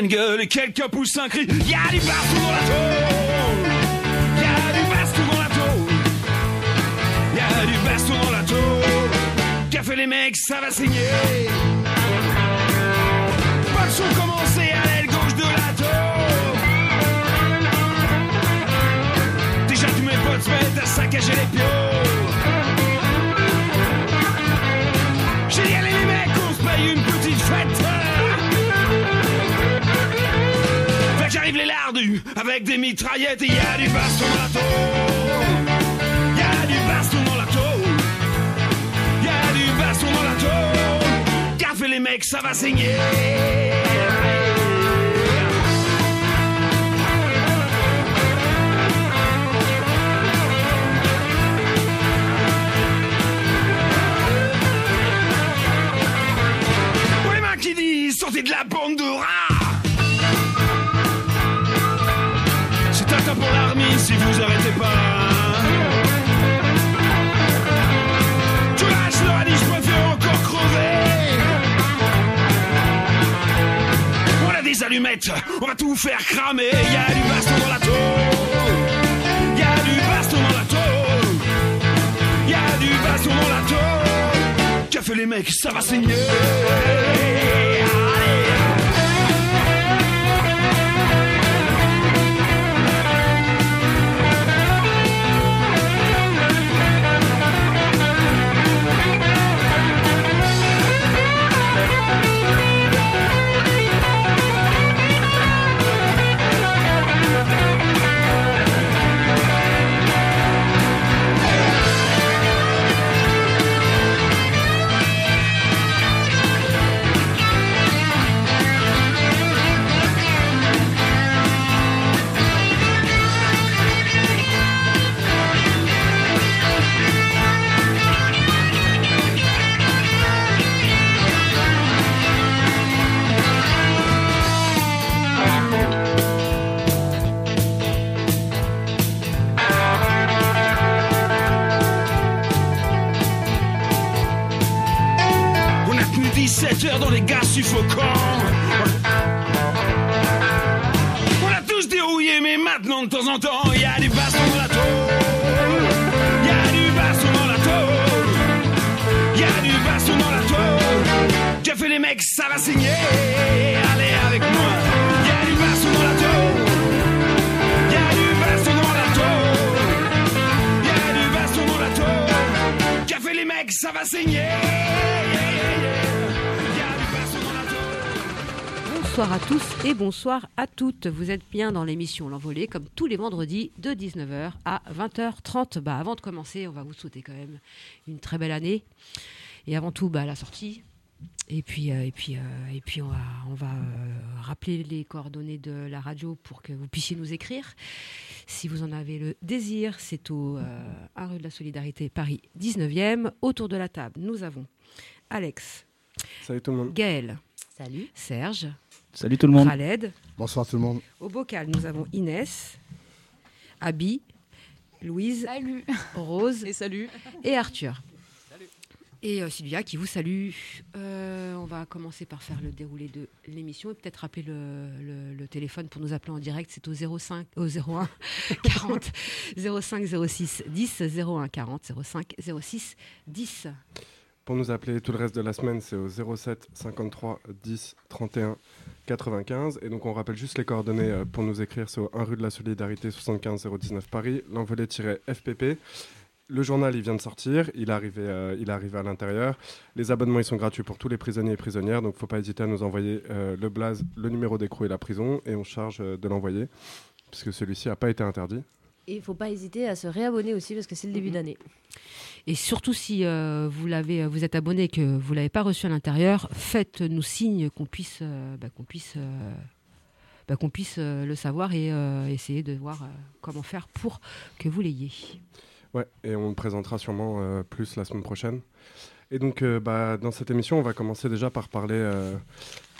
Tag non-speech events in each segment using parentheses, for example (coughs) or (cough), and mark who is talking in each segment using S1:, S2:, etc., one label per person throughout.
S1: sirène gueule et quelques poussins crient Y'a du baston dans la tôle Y'a du baston dans la tôle Y'a du baston dans la tôle fait les mecs, ça va saigner Pas de commencé à l'aile gauche de la tôle Déjà tous mes potes se mettent à saccager les pions J'arrive les lardus avec des mitraillettes et y a du baston dans la tôle. Y a du baston dans la tôle. Y a du baston dans la tôle. Café les mecs, ça va saigner. Pour les qui disent sortez de la bande de rats on va tout faire cramer. Y a du baston dans la tôle. Y a du baston dans la tôle. Y a du baston dans la tôle. Qu'a fait les mecs, ça va saigner dans les gaz suffocants. On a tous dérouillé, mais maintenant de temps en temps, il y a du baston dans la tôle. Y a du baston dans la tôle. Il y a du baston dans la tôle. Qu'a fait les mecs, ça va saigner. Allez avec moi. Il y a du baston dans la tôle. Y a du baston dans la tôle. A du baston dans la fait les mecs, ça va saigner.
S2: Bonsoir à tous et bonsoir à toutes. Vous êtes bien dans l'émission L'Envolée, comme tous les vendredis de 19h à 20h30. Bah, avant de commencer, on va vous souhaiter quand même une très belle année. Et avant tout, bah, la sortie. Et puis, euh, et puis, euh, et puis on va, on va euh, rappeler les coordonnées de la radio pour que vous puissiez nous écrire. Si vous en avez le désir, c'est au euh, 1 rue de la Solidarité, Paris 19e. Autour de la table, nous avons Alex,
S3: Salut tout le monde.
S2: Gaël,
S4: Salut.
S2: Serge,
S5: Salut tout le monde.
S2: Khaled.
S6: Bonsoir tout le monde.
S2: Au bocal, nous avons Inès, Abby, Louise,
S4: Salut.
S2: Rose
S4: Et salut.
S2: et Arthur. Et euh, Sylvia qui vous salue. Euh, on va commencer par faire le déroulé de l'émission et peut-être rappeler le, le- le téléphone pour nous appeler en direct. C'est au 05, au 01 40 05 06 10 01 40 05 06 10.
S3: Pour nous appeler tout le reste de la semaine, c'est au 07 53 10 31 95. Et donc on rappelle juste les coordonnées euh, pour nous écrire, c'est au 1 rue de la Solidarité 75 019 Paris, l'envolée-fpp. Le journal, il vient de sortir, il est arrivé, euh, il est arrivé à l'intérieur. Les abonnements, ils sont gratuits pour tous les prisonniers et prisonnières, donc faut pas hésiter à nous envoyer euh, le blaze, le numéro d'écrou et la prison, et on charge de l'envoyer, puisque celui-ci n'a pas été interdit.
S4: Et il ne faut pas hésiter à se réabonner aussi parce que c'est le début d'année.
S2: Et surtout, si euh, vous, l'avez, vous êtes abonné et que vous ne l'avez pas reçu à l'intérieur, faites-nous signe qu'on puisse, euh, bah, qu'on puisse, euh, bah, qu'on puisse euh, le savoir et euh, essayer de voir euh, comment faire pour que vous l'ayez.
S3: Ouais, et on le présentera sûrement euh, plus la semaine prochaine. Et donc, euh, bah, dans cette émission, on va commencer déjà par parler euh,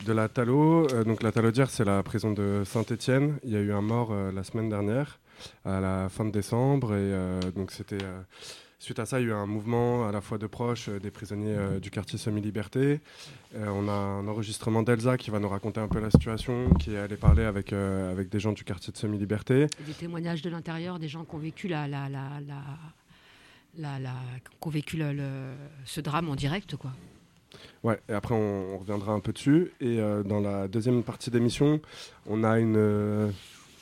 S3: de la. Euh, donc, la Talaudière, c'est la prison de Saint-Étienne. Il y a eu un mort euh, la semaine dernière, à la fin de décembre. Et euh, donc, c'était euh, Suite à ça, il y a eu un mouvement à la fois de proches euh, des prisonniers euh, du quartier semi-liberté. Euh, on a un enregistrement d'Elsa qui va nous raconter un peu la situation, qui est allée parler avec, avec des gens du quartier de semi-liberté.
S2: Des témoignages de l'intérieur, des gens qui ont vécu, la, la, la, la, la- la- qui ont vécu le- le- ce drame en direct. Quoi.
S3: Ouais, et après on, on reviendra un peu dessus. Et euh, dans la deuxième partie d'émission, on a une euh,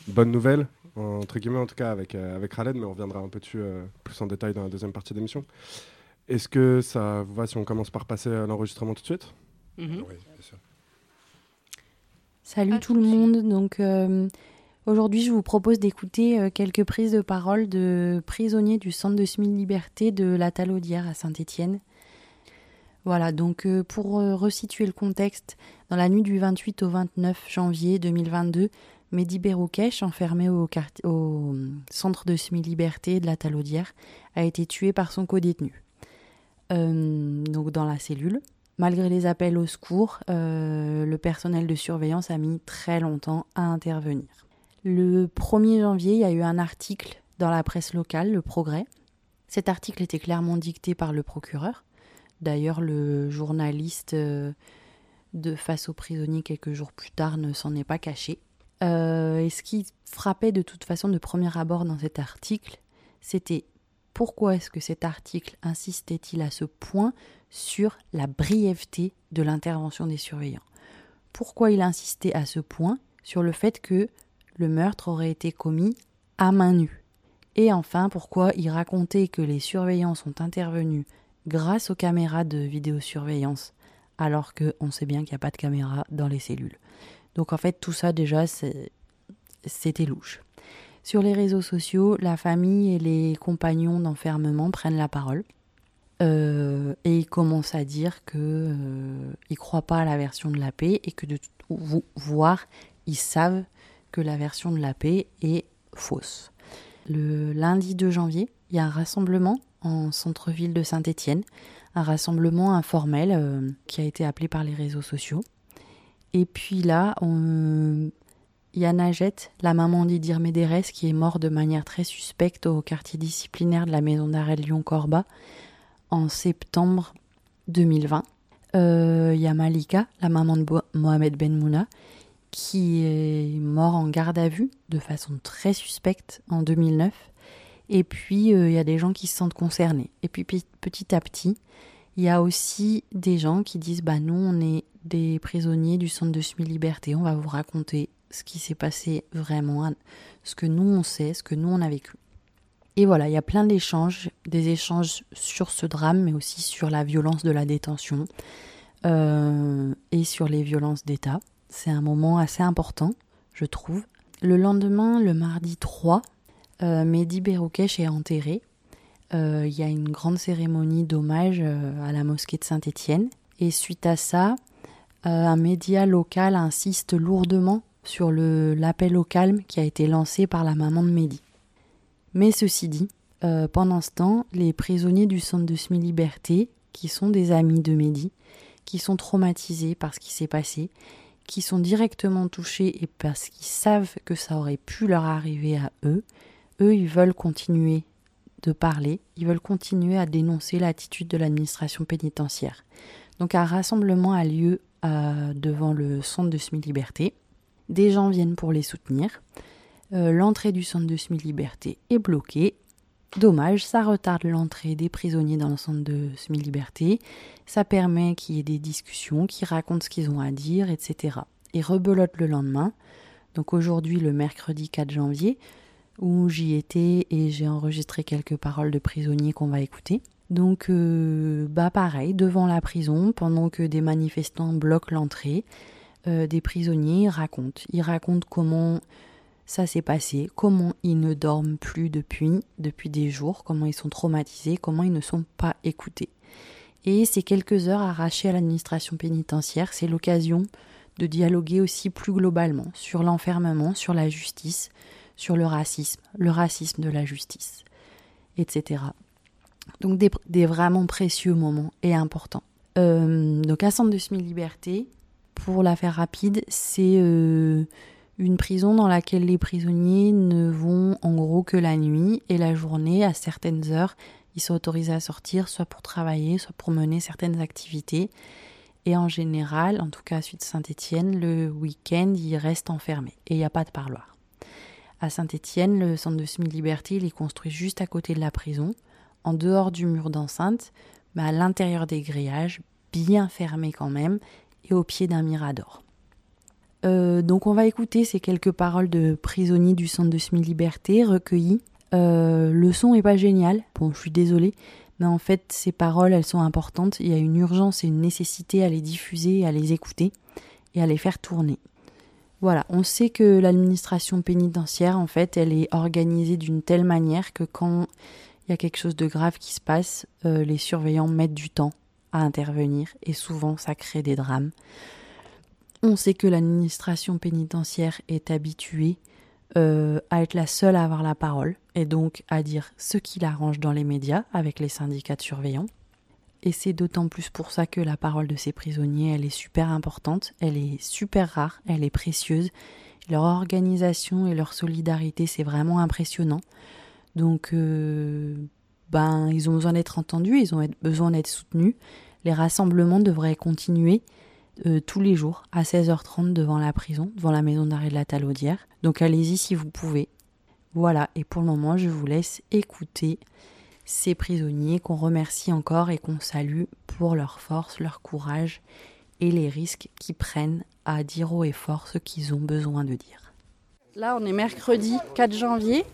S3: bonne nouvelle, entre guillemets en tout cas avec, euh, avec Khaled, mais on reviendra un peu dessus euh, plus en détail dans la deuxième partie d'émission. Est-ce que ça vous va si on commence par passer à l'enregistrement tout de suite?
S2: Mhm.
S5: Oui, bien sûr.
S6: Salut
S2: À
S6: tout le monde. Donc euh, aujourd'hui, je vous propose d'écouter euh, quelques prises de parole de prisonniers du centre de semi-liberté de la Talaudière à Saint-Étienne. Voilà, donc euh, pour euh, resituer le contexte, dans la nuit du 28 au 29 janvier 2022, Mehdi Beroukesh, enfermé au, centre de semi-liberté de la Talaudière, a été tué par son codétenu. Euh, donc dans la cellule. Malgré les appels au secours, euh, le personnel de surveillance a mis très longtemps à intervenir. Le 1er janvier, il y a eu un article dans la presse locale, Le Progrès. Cet article était clairement dicté par le procureur. D'ailleurs, le journaliste euh, de Face aux prisonniers quelques jours plus tard ne s'en est pas caché. Euh, et ce qui frappait de toute façon de premier abord dans cet article, c'était pourquoi est-ce que cet article insistait-il à ce point sur la brièveté de l'intervention des surveillants? Pourquoi il insistait à ce point sur le fait que le meurtre aurait été commis à main nue? Et enfin, pourquoi il racontait que les surveillants sont intervenus grâce aux caméras de vidéosurveillance alors qu'on sait bien qu'il n'y a pas de caméra dans les cellules? Donc en fait, tout ça déjà, c'était louche. Sur les réseaux sociaux, la famille et les compagnons d'enfermement prennent la parole. Euh, et ils commencent à dire que euh, ils croient pas à la version de la paix et que de vo- voire ils savent que la version de la paix est fausse. Le lundi 2 janvier, il y a un rassemblement en centre-ville de Saint-Étienne, un rassemblement informel euh, qui a été appelé par les réseaux sociaux. Et puis là, il y a Najette, la maman d'Idir Médérès, qui est morte de manière très suspecte au quartier disciplinaire de la maison d'arrêt Lyon-Corba en septembre 2020. Euh, Il y a Malika, la maman de Mohamed Ben Mouna, qui est mort en garde à vue de façon très suspecte en 2009. Et puis, euh, il y a des gens qui se sentent concernés. Et puis, pe- petit à petit, il y a aussi des gens qui disent Bah, nous, on est des prisonniers du centre de semi-liberté. On va vous raconter ce qui s'est passé vraiment, ce que nous, on sait, ce que nous, on a vécu. Et voilà, il y a plein d'échanges, des échanges sur ce drame, mais aussi sur la violence de la détention euh, et sur les violences d'État. C'est un moment assez important, je trouve. Le lendemain, le mardi 3, euh, Mehdi Beroukesh est enterré. Euh, Il y a une grande cérémonie d'hommage à la mosquée de Saint-Étienne. Et suite à ça, un média local insiste lourdement sur l'appel au calme qui a été lancé par la maman de Mehdi. Mais ceci dit, euh, pendant ce temps, les prisonniers du centre de semi-liberté, qui sont des amis de Mehdi, qui sont traumatisés par ce qui s'est passé, qui sont directement touchés et parce qu'ils savent que ça aurait pu leur arriver à eux, eux, ils veulent continuer de parler, ils veulent continuer à dénoncer l'attitude de l'administration pénitentiaire. Donc un rassemblement a lieu euh, devant le centre de semi-liberté. Des gens viennent pour les soutenir. Euh, l'entrée du centre de semi-liberté est bloquée. Dommage, ça retarde l'entrée des prisonniers dans le centre de semi-liberté. Ça permet qu'il y ait des discussions, qu'ils racontent ce qu'ils ont à dire, etc. Et rebelote le lendemain. Donc aujourd'hui, le mercredi 4 janvier, où j'y étais et j'ai enregistré quelques paroles de prisonniers qu'on va écouter. Donc, euh, bah pareil, devant la prison, pendant que des manifestants bloquent l'entrée, euh, des prisonniers racontent. Ils racontent comment ça s'est passé, comment ils ne dorment plus depuis, depuis des jours, comment ils sont traumatisés, comment ils ne sont pas écoutés. Et ces quelques heures arrachées à l'administration pénitentiaire, c'est l'occasion de dialoguer aussi plus globalement sur l'enfermement, sur la justice, sur le racisme, le racisme de la justice, etc. Donc des, vraiment précieux moments et importants. Euh, donc un centre de semi-liberté, pour la faire rapide, c'est euh, une prison dans laquelle les prisonniers ne vont en gros que la nuit et la journée, à certaines heures, Ils sont autorisés à sortir soit pour travailler, soit pour mener certaines activités. Et en général, en tout cas à Suite Saint-Étienne, le week-end, ils restent enfermés et il n'y a pas de parloir. À Saint-Étienne, le centre de semi-liberté, il est construit juste à côté de la prison, en dehors du mur d'enceinte, mais à l'intérieur des grillages, bien fermés quand même, et au pied d'un mirador. Euh, donc on va écouter ces quelques paroles de prisonniers du centre de semi-liberté recueillies. Euh, le son est pas génial, bon je suis désolée, mais en fait ces paroles elles sont importantes, il y a une urgence et une nécessité à les diffuser, à les écouter et à les faire tourner. Voilà, on sait que l'administration pénitentiaire en fait elle est organisée d'une telle manière que quand il y a quelque chose de grave qui se passe, euh, les surveillants mettent du temps à intervenir et souvent ça crée des drames. On sait que l'administration pénitentiaire est habituée euh, à être la seule à avoir la parole et donc à dire ce qui l'arrange dans les médias avec les syndicats de surveillants. Et c'est d'autant plus pour ça que la parole de ces prisonniers, elle est super importante, elle est super rare, elle est précieuse. Leur organisation et leur solidarité, c'est vraiment impressionnant. Donc, euh, ben, ils ont besoin d'être entendus, ils ont besoin d'être soutenus. Les rassemblements devraient continuer euh, tous les jours à 16h30 devant la prison, devant la maison d'arrêt de la Talaudière. Donc allez-y si vous pouvez. Voilà, et pour le moment, je vous laisse écouter ces prisonniers qu'on remercie encore et qu'on salue pour leur force, leur courage et les risques qu'ils prennent à dire haut et fort ce qu'ils ont besoin de dire. Là, on est mercredi 4 janvier.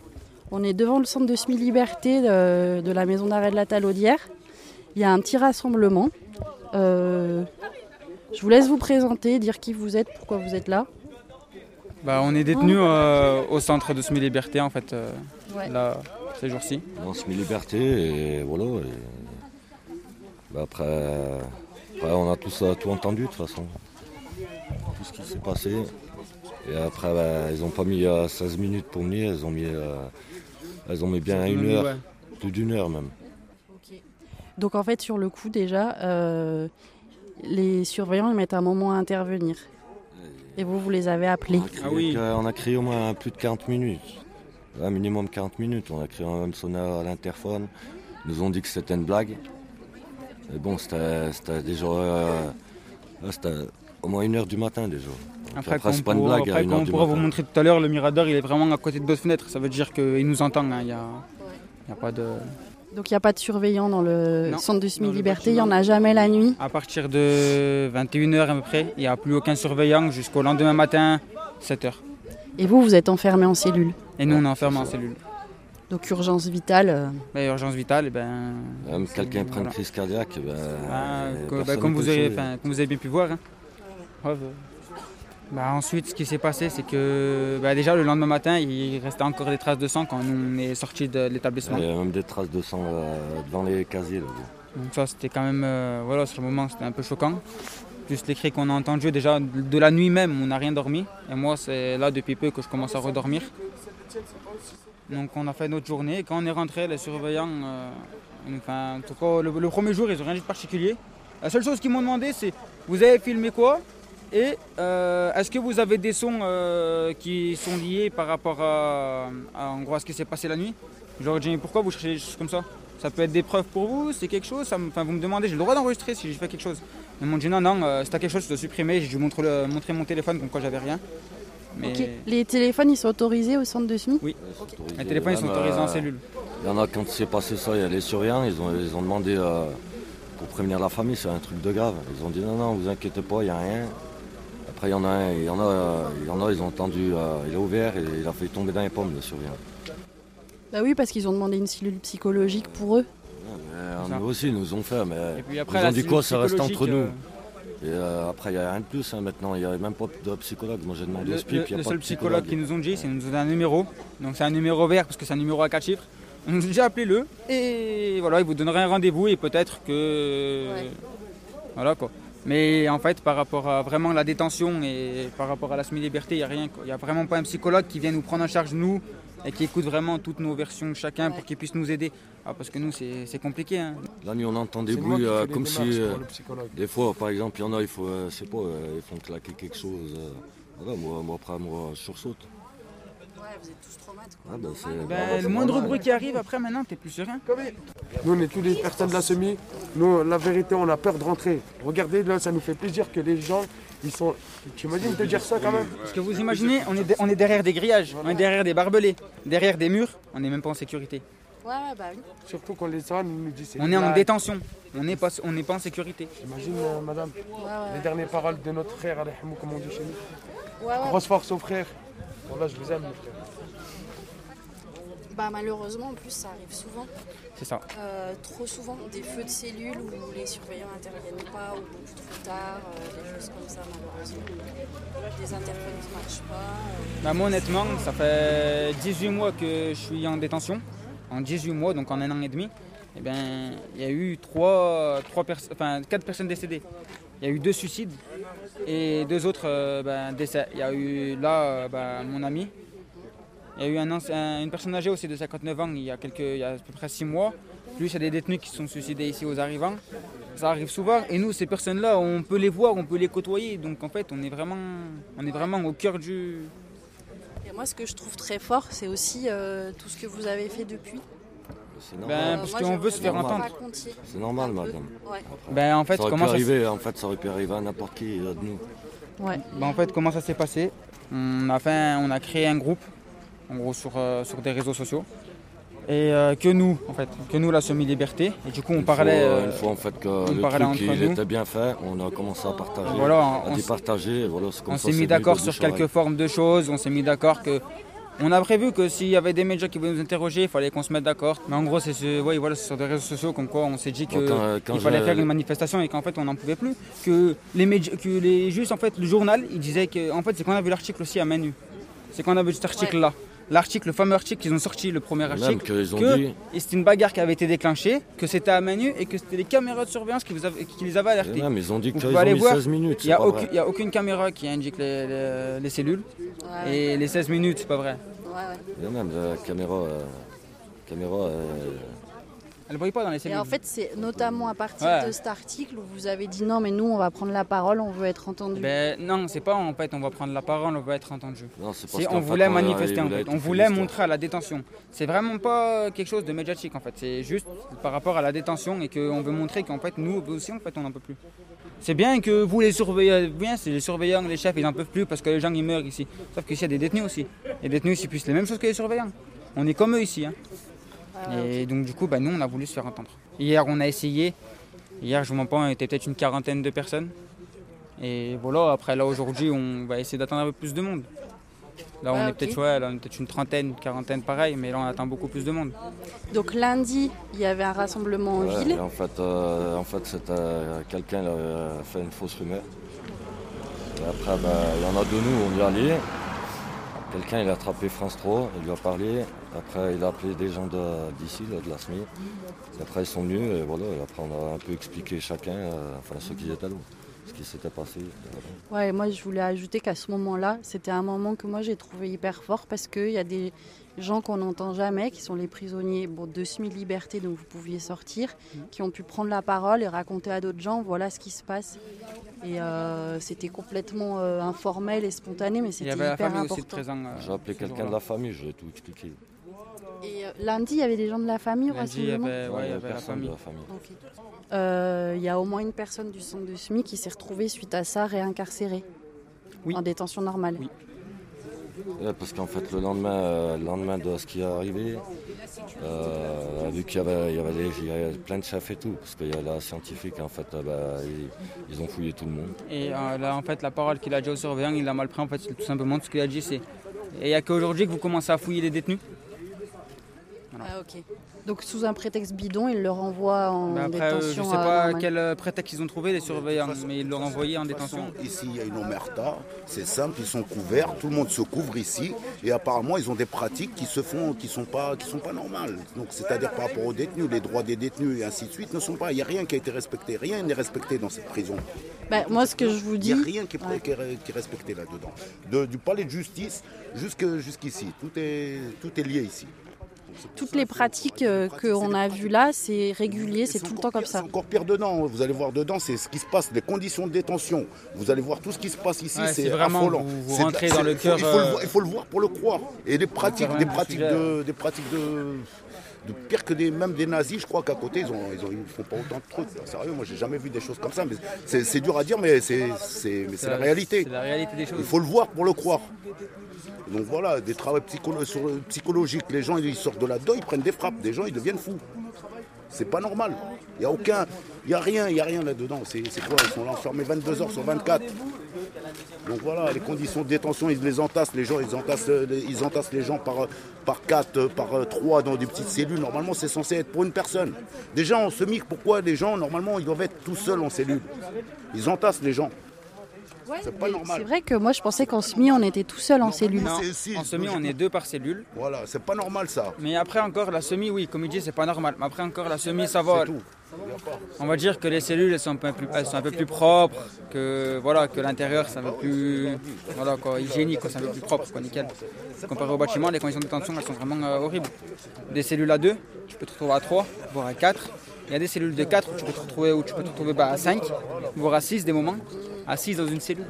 S6: On est devant le centre de semi-liberté de, de, la maison d'arrêt de la Talaudière. Il y a un petit rassemblement. Euh, je vous laisse vous présenter, dire qui vous êtes, pourquoi vous êtes là.
S5: Bah, on est détenu euh, au centre de semi-liberté en fait, euh, ouais. là, ces jours-ci.
S7: En semi-liberté et voilà. Et... Bah, après, après, on a tous tout entendu de toute façon. Tout ce qui s'est passé. Et après, bah, ils n'ont pas mis euh, 16 minutes pour venir, ils ont mis, euh, ils ont mis bien une heure, ouais. plus d'une heure même.
S6: Okay. Donc en fait, sur le coup déjà, euh, les surveillants ils mettent un moment à intervenir. Et vous, vous les avez appelés
S7: on a, crié, ah oui. on a crié au moins plus de 40 minutes. Un minimum 40 minutes. On a crié un même sonore à l'interphone. Ils nous ont dit que c'était une blague. Mais bon, c'était déjà. Euh, au moins une heure du matin déjà.
S5: Après, après pas blague. Après, comme on pourra vous montrer tout à l'heure, le mirador il est vraiment à côté de votre fenêtre. Ça veut dire qu'il nous entend. Hein. Il n'y a, il y a pas de.
S6: Donc il n'y a pas de surveillant dans le non, centre de semi-liberté, il n'y en a jamais la nuit
S5: À partir de 21h à peu près, il n'y a plus aucun surveillant jusqu'au lendemain matin, 7h.
S6: Et vous, vous êtes enfermé en cellule
S5: Et nous, on est enfermé en cellule.
S6: Donc urgence vitale euh...
S5: ben, Urgence vitale, ben...
S7: Même quelqu'un prend une crise cardiaque, ben,
S5: ah, ben, comme, vous avez, comme vous avez bien pu voir. Hein. Ouais, bah, ensuite, ce qui s'est passé, c'est que bah, déjà le lendemain matin, il restait encore des traces de sang quand on est sorti de l'établissement.
S7: Il y a même des traces de sang euh, devant les casiers. Là.
S5: Donc ça, c'était quand même, euh, voilà, sur le moment, c'était un peu choquant. Juste les cris qu'on a entendus, déjà de la nuit même, on n'a rien dormi. Et moi, c'est là depuis peu que je commence à redormir. Donc on a fait notre journée. Et quand on est rentré, les surveillants, euh, enfin, en tout cas, le, le, premier jour, ils n'ont rien dit de particulier. La seule chose qu'ils m'ont demandé, c'est vous avez filmé quoi? Et euh, est-ce que vous avez des sons euh, qui sont liés par rapport à, à, en gros, à ce qui s'est passé la nuit? Genre, dit pourquoi vous cherchez des choses comme ça? Ça peut être des preuves pour vous C'est quelque chose ça, Vous me demandez, j'ai le droit d'enregistrer si j'ai fait quelque chose. Ils m'ont dit non, non, euh, si t'as quelque chose, je dois supprimer. J'ai dû montrer, le, montrer mon téléphone comme quoi j'avais rien.
S6: Mais... Okay. Les téléphones, ils sont autorisés au centre de SMI?
S5: Oui, les téléphones, ils sont autorisés en cellule.
S7: Il y en a, quand s'est passé ça, il y a les surveillants, ils ont, ils ont demandé euh, pour prévenir la famille, c'est un truc de grave. Ils ont dit non, non, vous inquiétez pas, il n'y a rien. Après, il y en a un, il y en a, il y en a ils ont entendu, euh, il a ouvert et il a fait tomber dans les pommes, le surveillant.
S6: Bah oui, parce qu'ils ont demandé une cellule psychologique pour eux.
S7: Ouais, nous aussi, ils nous ont fait, mais après, ils ont dit quoi, ça reste entre nous. Et euh, après, il n'y a rien de plus hein, maintenant, il n'y a même pas de psychologue. Moi, j'ai demandé
S5: le,
S7: au SPIP,
S5: Le,
S7: le
S5: seul psychologue qu'ils nous ont dit, c'est nous donner un numéro. Donc, c'est un numéro vert parce que c'est un numéro à 4 chiffres. On nous a dit appelez-le et voilà, il vous donnerait un rendez-vous et peut-être que. Ouais. Voilà quoi. Mais en fait, par rapport à vraiment la détention et par rapport à la semi-liberté, il n'y a rien. Il n'y a vraiment pas un psychologue qui vient nous prendre en charge, nous, et qui écoute vraiment toutes nos versions chacun pour qu'il puisse nous aider. Ah, parce que nous, c'est compliqué. Hein.
S7: La nuit, on entend des bruits euh, comme si. Euh, des fois, par exemple, il y en a, il faut, euh, pas, ils font claquer quelque chose. Voilà, moi, moi, après, moi, je sursaute.
S8: Vous êtes tous traumates.
S7: Ah, bah, c'est-
S5: Ben,
S7: bah,
S5: le moindre bruit qui arrive, après maintenant, t'es plus serein.
S9: Nous, on est tous les personnes de la semi. Nous, la vérité, on a peur de rentrer. Regardez, là, ça nous fait plaisir que les gens, ils sont. Tu imagines te dire ça quand même?
S5: Parce que vous imaginez, on est, de- on est derrière des grillages, on est derrière des barbelés, derrière des murs, on n'est même pas en sécurité.
S8: Ouais, ouais, bah oui.
S9: Surtout quand les gens nous disent c'est
S5: On est en
S9: blague.
S5: détention, on n'est pas, on n'est pas en sécurité.
S9: Imagine, euh, madame,
S8: Ouais, ouais.
S9: les dernières paroles de notre frère, comme on dit chez nous.
S8: Ouais, ouais.
S9: Grosse force aux frères. Voilà, je vous aime, frères.
S8: Bah, malheureusement, en plus, ça arrive souvent.
S5: C'est ça.
S8: Euh, trop souvent, des feux de cellules où les surveillants n'interviennent pas ou beaucoup trop tard, euh, des choses comme ça, malheureusement. Interphones qui ne marchent pas. euh.
S5: Bah, moi honnêtement, ça fait 18 mois que je suis en détention. En 18 mois, donc en un an et demi, eh ben, il y a eu 3, enfin, 4 personnes décédées. Il y a eu deux suicides et deux autres ben, décès. Il y a eu là ben, mon ami. Il y a eu un une personne âgée aussi de 59 ans il y a, quelques, il y a à peu près 6 mois. Plus il y a des détenus qui se sont suicidés ici aux arrivants. Ça arrive souvent et nous, ces personnes-là, on peut les voir, on peut les côtoyer. Donc en fait, on est vraiment, on est vraiment au cœur du,
S8: Et moi, ce que je trouve très fort, c'est aussi euh, tout ce que vous avez fait depuis.
S7: C'est
S5: Ben,
S7: normal.
S5: parce qu'on veut se faire entendre.
S7: C'est normal, madame.
S8: Ouais.
S5: Ben, en fait,
S7: ça aurait
S5: comment
S7: pu
S5: ça,
S7: arriver, en fait, ça aurait pu arriver à n'importe qui euh, de nous.
S8: Ouais.
S5: ben, en fait, comment ça s'est passé? On a, fait, on a créé un groupe, en gros, sur, euh, sur des réseaux sociaux. Et euh, que nous, en fait, que nous, la semi-liberté. Et du coup, on
S7: Une
S5: parlait.
S7: fois,
S5: euh,
S7: une fois en fait que
S5: on
S7: le
S5: parlait
S7: truc
S5: entre
S7: il
S5: nous.
S7: était bien fait, on a commencé à partager,
S5: Voilà, on,
S7: départager. Voilà,
S5: on s'est mis d'accord sur quelques formes de choses. On s'est mis d'accord que. On a prévu que s'il y avait des médias qui voulaient nous interroger, il fallait qu'on se mette d'accord. Mais en gros, c'est ce, ouais, voilà, sur des réseaux sociaux comme quoi on s'est dit qu'il fallait faire une manifestation et qu'en fait on n'en pouvait plus. Que les médias, que les juste en fait le journal, il disait que en fait c'est qu'on a vu l'article aussi à main nue. C'est qu'on a vu cet article-là. L'article, le fameux article qu'ils ont sorti, le premier
S7: Même
S5: article.
S7: ont
S5: que
S7: dit,
S5: et c'était une bagarre qui avait été déclenchée, que c'était à main nue et que c'était les caméras de surveillance qui, vous avaient- qui les avaient alertés.
S7: même, ils ont dit
S5: Vous pouvez
S7: ont
S5: aller
S7: mis
S5: voir,
S7: 16 minutes.
S5: Il n'y a, aucune-
S7: vrai.
S5: il y a aucune caméra qui indique les, les- les cellules.
S8: Ouais,
S5: Et les 16 minutes, c'est pas vrai.
S8: ouais, ouais.
S7: Et même la caméra, euh, caméra euh,
S5: Elle ne voyait pas dans les
S8: Et
S5: cellules.
S8: en fait, c'est notamment à partir
S5: Ouais.
S8: de cet article où vous avez dit non, mais nous, on va prendre la parole, on veut être entendu.
S5: Ben, non, c'est pas en fait on va prendre la parole, on va être entendu.
S7: non, c'est parce
S5: on voulait
S7: a-
S5: manifester en fait, on voulait montrer à la détention. C'est vraiment pas quelque chose de médiatique en fait, c'est juste par rapport à la détention et qu'on veut montrer qu'en fait nous aussi en fait on n'en peut plus. C'est bien que vous les surveillez, bien c'est les surveillants, les chefs ils n'en peuvent plus parce que les gens ils meurent ici. Sauf qu'ici il y a des détenus aussi. Les détenus c'est plus les mêmes choses que les surveillants. On est comme eux ici. hein. Et donc du coup bah, nous on a voulu se faire entendre. Hier on a essayé, hier je vous mens pas on était peut-être une quarantaine de personnes. Et voilà, après là aujourd'hui on va essayer d'attendre un peu plus de monde. Là on
S8: Ouais,
S5: est peut-être ouais, là, on est peut-être une trentaine, une quarantaine pareil, mais là on attend beaucoup plus de monde.
S8: Donc lundi, il y avait un rassemblement en ville.
S7: en fait, euh, en fait euh, quelqu'un a fait une fausse rumeur. Et après, ben, il y en a de nous, on y allait. Quelqu'un il a attrapé France 3, il lui a parlé. Après, il a appelé des gens d'ici, de la SMI. Après, ils sont venus et voilà. Et après, on a un peu expliqué chacun, euh, enfin ceux qui étaient là, ce qui s'était passé.
S8: Ouais, moi je voulais ajouter qu'à ce moment-là, c'était un moment que moi j'ai trouvé hyper fort parce qu'il y a des gens qu'on n'entend jamais, qui sont les prisonniers bon, de semi-liberté, donc vous pouviez sortir, qui ont pu prendre la parole et raconter à d'autres gens, voilà ce qui se passe. Et euh, c'était complètement euh, informel et spontané, mais
S5: Il y
S8: c'était hyper important.
S5: présent. euh,
S7: J'ai appelé quelqu'un de la famille, je lui ai tout expliqué.
S8: Et euh, lundi, il y avait des gens de la famille au
S5: il y
S8: rassemblement
S5: avait, ouais, il y
S7: Ouais,
S5: avait la
S7: personne
S5: famille.
S7: de la famille.
S8: Ok. Euh, Il y a au moins une personne du centre de SMI qui s'est retrouvée suite à ça réincarcérée
S5: Oui.
S8: en détention normale.
S5: Oui.
S7: Parce qu'en fait, le lendemain, euh, le lendemain de ce qui est arrivé, euh, vu qu'il y avait, il y avait des- il y avait plein de chefs et tout, parce qu'il y a la scientifique, en fait, euh, bah, ils, ils ont fouillé tout le monde.
S5: Et euh, là, en fait, la parole qu'il a dit au surveillant, il l'a mal pris. En fait, c'est tout simplement tout ce qu'il a dit, c'est. Et il n'y a qu'aujourd'hui que vous commencez à fouiller les détenus.
S8: Ah, ok. Donc sous un prétexte bidon, il le renvoie en
S5: Mais après, euh,
S8: détention.
S5: je sais
S8: euh,
S5: pas quel euh, prétexte ils ont trouvé, les surveillants, mais ils l'ont envoyé en détention.
S10: façon, Ici, il y a une omerta, c'est simple, ils sont couverts, tout le monde se couvre ici, et apparemment, ils ont des pratiques qui se font, qui sont pas, qui sont pas normales. Donc, c'est-à-dire par rapport aux détenus, les droits des détenus et ainsi de suite ne sont pas. Il n'y a rien qui a été respecté, rien n'est respecté dans cette prison.
S8: Bah, moi, ce que je vous
S10: Il
S8: dis.
S10: n'y a rien qui est,
S8: Ouais.
S10: qui est- qui est respecté là-dedans. De- du palais de justice jusque- jusqu'ici, tout est, tout est lié ici.
S8: Toutes les pratiques euh, qu'on a vues là, c'est régulier, c'est tout le temps comme ça.
S10: C'est encore pire dedans. Vous allez voir dedans, c'est ce qui se passe, les conditions de détention. Vous allez voir tout ce qui se passe ici,
S5: Ouais,
S10: c'est
S5: vraiment,
S10: affolant.
S5: vous- rentrez dans le
S10: il faut-
S5: cœur,
S10: Il faut, le
S5: euh,
S10: voir- il faut le voir pour le croire. Et des pratiques, des pratiques de, des pratiques de, de pire que des, même des nazis. Je crois qu'à côté, ils ont, ils ont, ils font pas autant de trucs. Sérieux, moi, j'ai jamais vu des choses comme ça. Mais c'est dur à dire, mais c'est c'est- mais c'est la réalité.
S5: C'est la réalité des choses.
S10: Il faut le voir pour le croire. Donc voilà, des travaux psycholo- sur- psychologiques. Les gens, ils sortent de là-dedans, ils prennent des frappes. Des gens, ils deviennent fous. C'est pas normal. Il n'y a aucun. Il n'y a rien, il a rien là-dedans. C'est quoi? Ils sont là enfermés 22 heures sur 24. Donc voilà, les conditions de détention, ils les entassent, les gens, ils entassent, ils entassent les gens par, par 4, par 3 dans des petites cellules. Normalement, c'est censé être pour une personne. Déjà, en semi, pourquoi les gens, normalement, ils doivent être tout seuls en cellule? Ils entassent les gens. C'est pas normal.
S8: C'est vrai que moi je pensais qu'en semi on était tout seul en cellule.
S5: Non, en semi, on est deux par cellule.
S10: Voilà, c'est pas normal ça.
S5: Mais après encore, la semi, oui, comme il dit, c'est pas normal. Mais après encore, la semi, ça va.
S10: Tout.
S5: On va dire que les cellules, elles sont un peu plus, elles sont un peu plus propres, que voilà, que l'intérieur, c'est un peu plus, voilà, quoi, hygiénique, quoi, c'est un peu plus propre, quoi, nickel. Comparé au bâtiment, les conditions de détention, elles sont vraiment euh, horribles. Des cellules à 2, tu peux te retrouver à 3, voire à 4. Il y a des cellules de 4 où tu peux te retrouver, où tu peux te retrouver bah, à 5, voire à 6 des moments, 6 dans une cellule.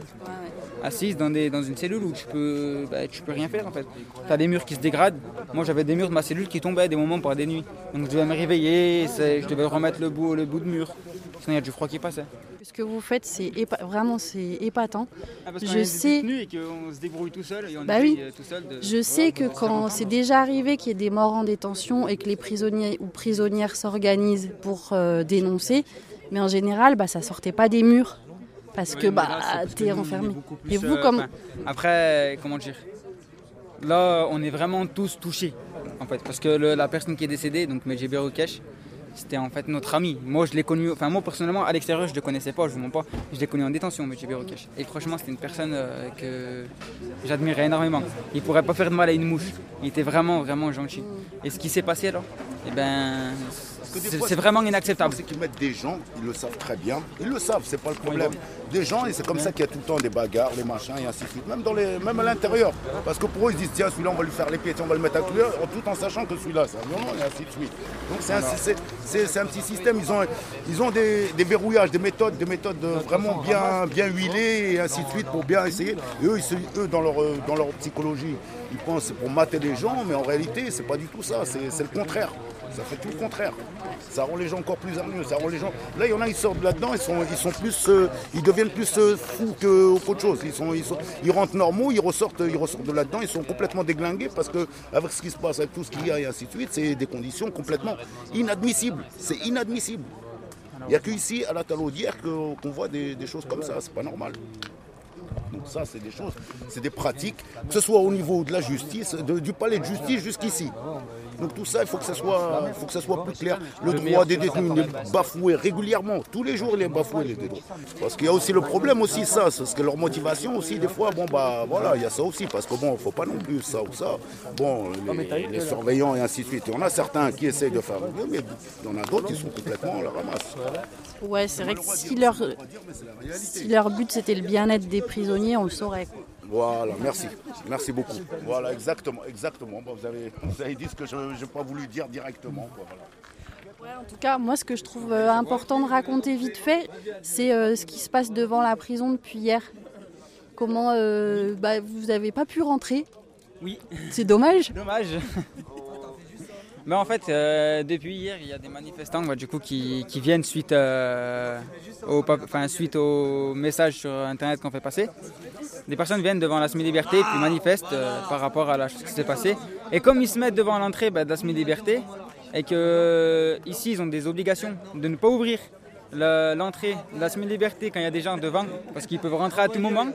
S5: Assise dans, des, dans une cellule où tu peux, bah, tu peux rien faire en fait. Tu as des murs qui se dégradent. Moi j'avais des murs de ma cellule qui tombaient à des moments par des nuits. Donc je devais me réveiller, je devais remettre le bout, le bout de mur. Sinon il y a du froid qui passait.
S8: Ce que vous faites, c'est épa- vraiment c'est épatant.
S5: Ah, parce
S8: Je sais-
S5: et qu'on se débrouille tout seul et on
S8: Bah oui.
S5: euh, tout seul de-
S8: Je sais que quand c'est déjà arrivé qu'il y ait des morts en détention et que les prisonniers ou prisonnières s'organisent pour euh, dénoncer, mais en général, bah, ça sortait pas des murs parce que bah
S5: parce que
S8: t'es
S5: on est
S8: enfermé. Et vous,
S5: euh,
S8: comme
S5: après, comment dire? Là, on est vraiment tous touchés, en fait, parce que le- la personne qui est décédée, donc Medjebe Rokesh, c'était en fait notre ami. Moi, je l'ai connu, enfin moi personnellement, à l'extérieur, je ne le connaissais pas, je vous mens pas. Je l'ai connu en détention, Medjebe Rokesh. Et franchement, c'était une personne euh, que j'admirais énormément. Il pourrait pas faire de mal à une mouche. Il était vraiment, vraiment gentil. Et ce qui s'est passé là, eh ben, c'est vraiment inacceptable.
S10: C'est qu'ils mettent des gens, ils le savent très bien, ils le savent, c'est pas le problème. Des gens, et c'est comme ça qu'il y a tout le temps des bagarres, des machins et ainsi de suite, même, dans les, même à l'intérieur. Parce que pour eux, ils disent, tiens, celui-là, on va lui faire les pieds, on va le mettre à couleur, tout en sachant que celui-là, c'est un violent et ainsi de suite. Donc c'est un, petit système, ils ont, ils ont des, des verrouillages, des méthodes, des méthodes euh, vraiment bien, bien huilées et ainsi de suite pour bien essayer. Et eux, ils eux dans, leur, dans leur psychologie, ils pensent que c'est pour mater les gens, mais en réalité, c'est pas du tout ça, c'est le contraire. Ça fait tout le contraire. Ça rend les gens encore plus hargneux. Ça rend les gens. Là, il y en a, ils sortent de là-dedans, ils sont, ils sont plus, euh, ils deviennent plus euh, fous qu'autre chose. Ils sont, ils sont, ils rentrent normaux, ils ressortent, ils ressortent de là-dedans, ils sont complètement déglingués parce que avec ce qui se passe, avec tout ce qu'il y a et ainsi de suite, c'est des conditions complètement inadmissibles. C'est inadmissible. Il n'y a qu'ici, à la Talaudière, qu'on voit des, choses comme ça. C'est pas normal. Donc ça, c'est des choses, c'est des pratiques, que ce soit au niveau de la justice, du palais de justice jusqu'ici. Donc tout ça, il faut que ça soit, il faut que ça soit plus clair. Le droit des détenus il est bafoué régulièrement. Tous les jours, il est bafoué les détenus. Parce qu'il y a aussi le problème aussi ça, c'est parce que leur motivation aussi, des fois, bon bah voilà, il y a ça aussi, parce que bon, faut pas non plus ça ou ça. Bon, les, les surveillants et ainsi de suite. Il y en a certains qui essayent de faire mieux, mais il y en a d'autres qui sont complètement à la ramasse.
S8: ouais, c'est vrai que si leur si leur but c'était le bien-être des prisonniers, on le saurait. quoi.
S10: Voilà, merci. Merci beaucoup. Voilà, exactement, exactement. Bon, vous, avez, vous avez dit ce que je n'ai pas voulu dire directement. quoi, voilà.
S8: En tout cas, moi, ce que je trouve euh, important de raconter vite fait, c'est euh, ce qui se passe devant la prison depuis hier. Comment euh, bah, vous n'avez pas pu rentrer.
S5: Oui.
S8: C'est dommage.
S5: Dommage. (laughs) Mais en fait, euh, depuis hier, il y a des manifestants bah, du coup, qui, viennent suite, euh, au, enfin, suite message sur Internet qu'on fait passer. Des personnes viennent devant la semi-liberté puis manifestent euh, par rapport à la chose qui s'est passée. Et comme ils se mettent devant l'entrée bah, de la semi-liberté, et que ici ils ont des obligations de ne pas ouvrir le- l'entrée de la semi-liberté quand il y a des gens devant, parce qu'ils peuvent rentrer à tout moment,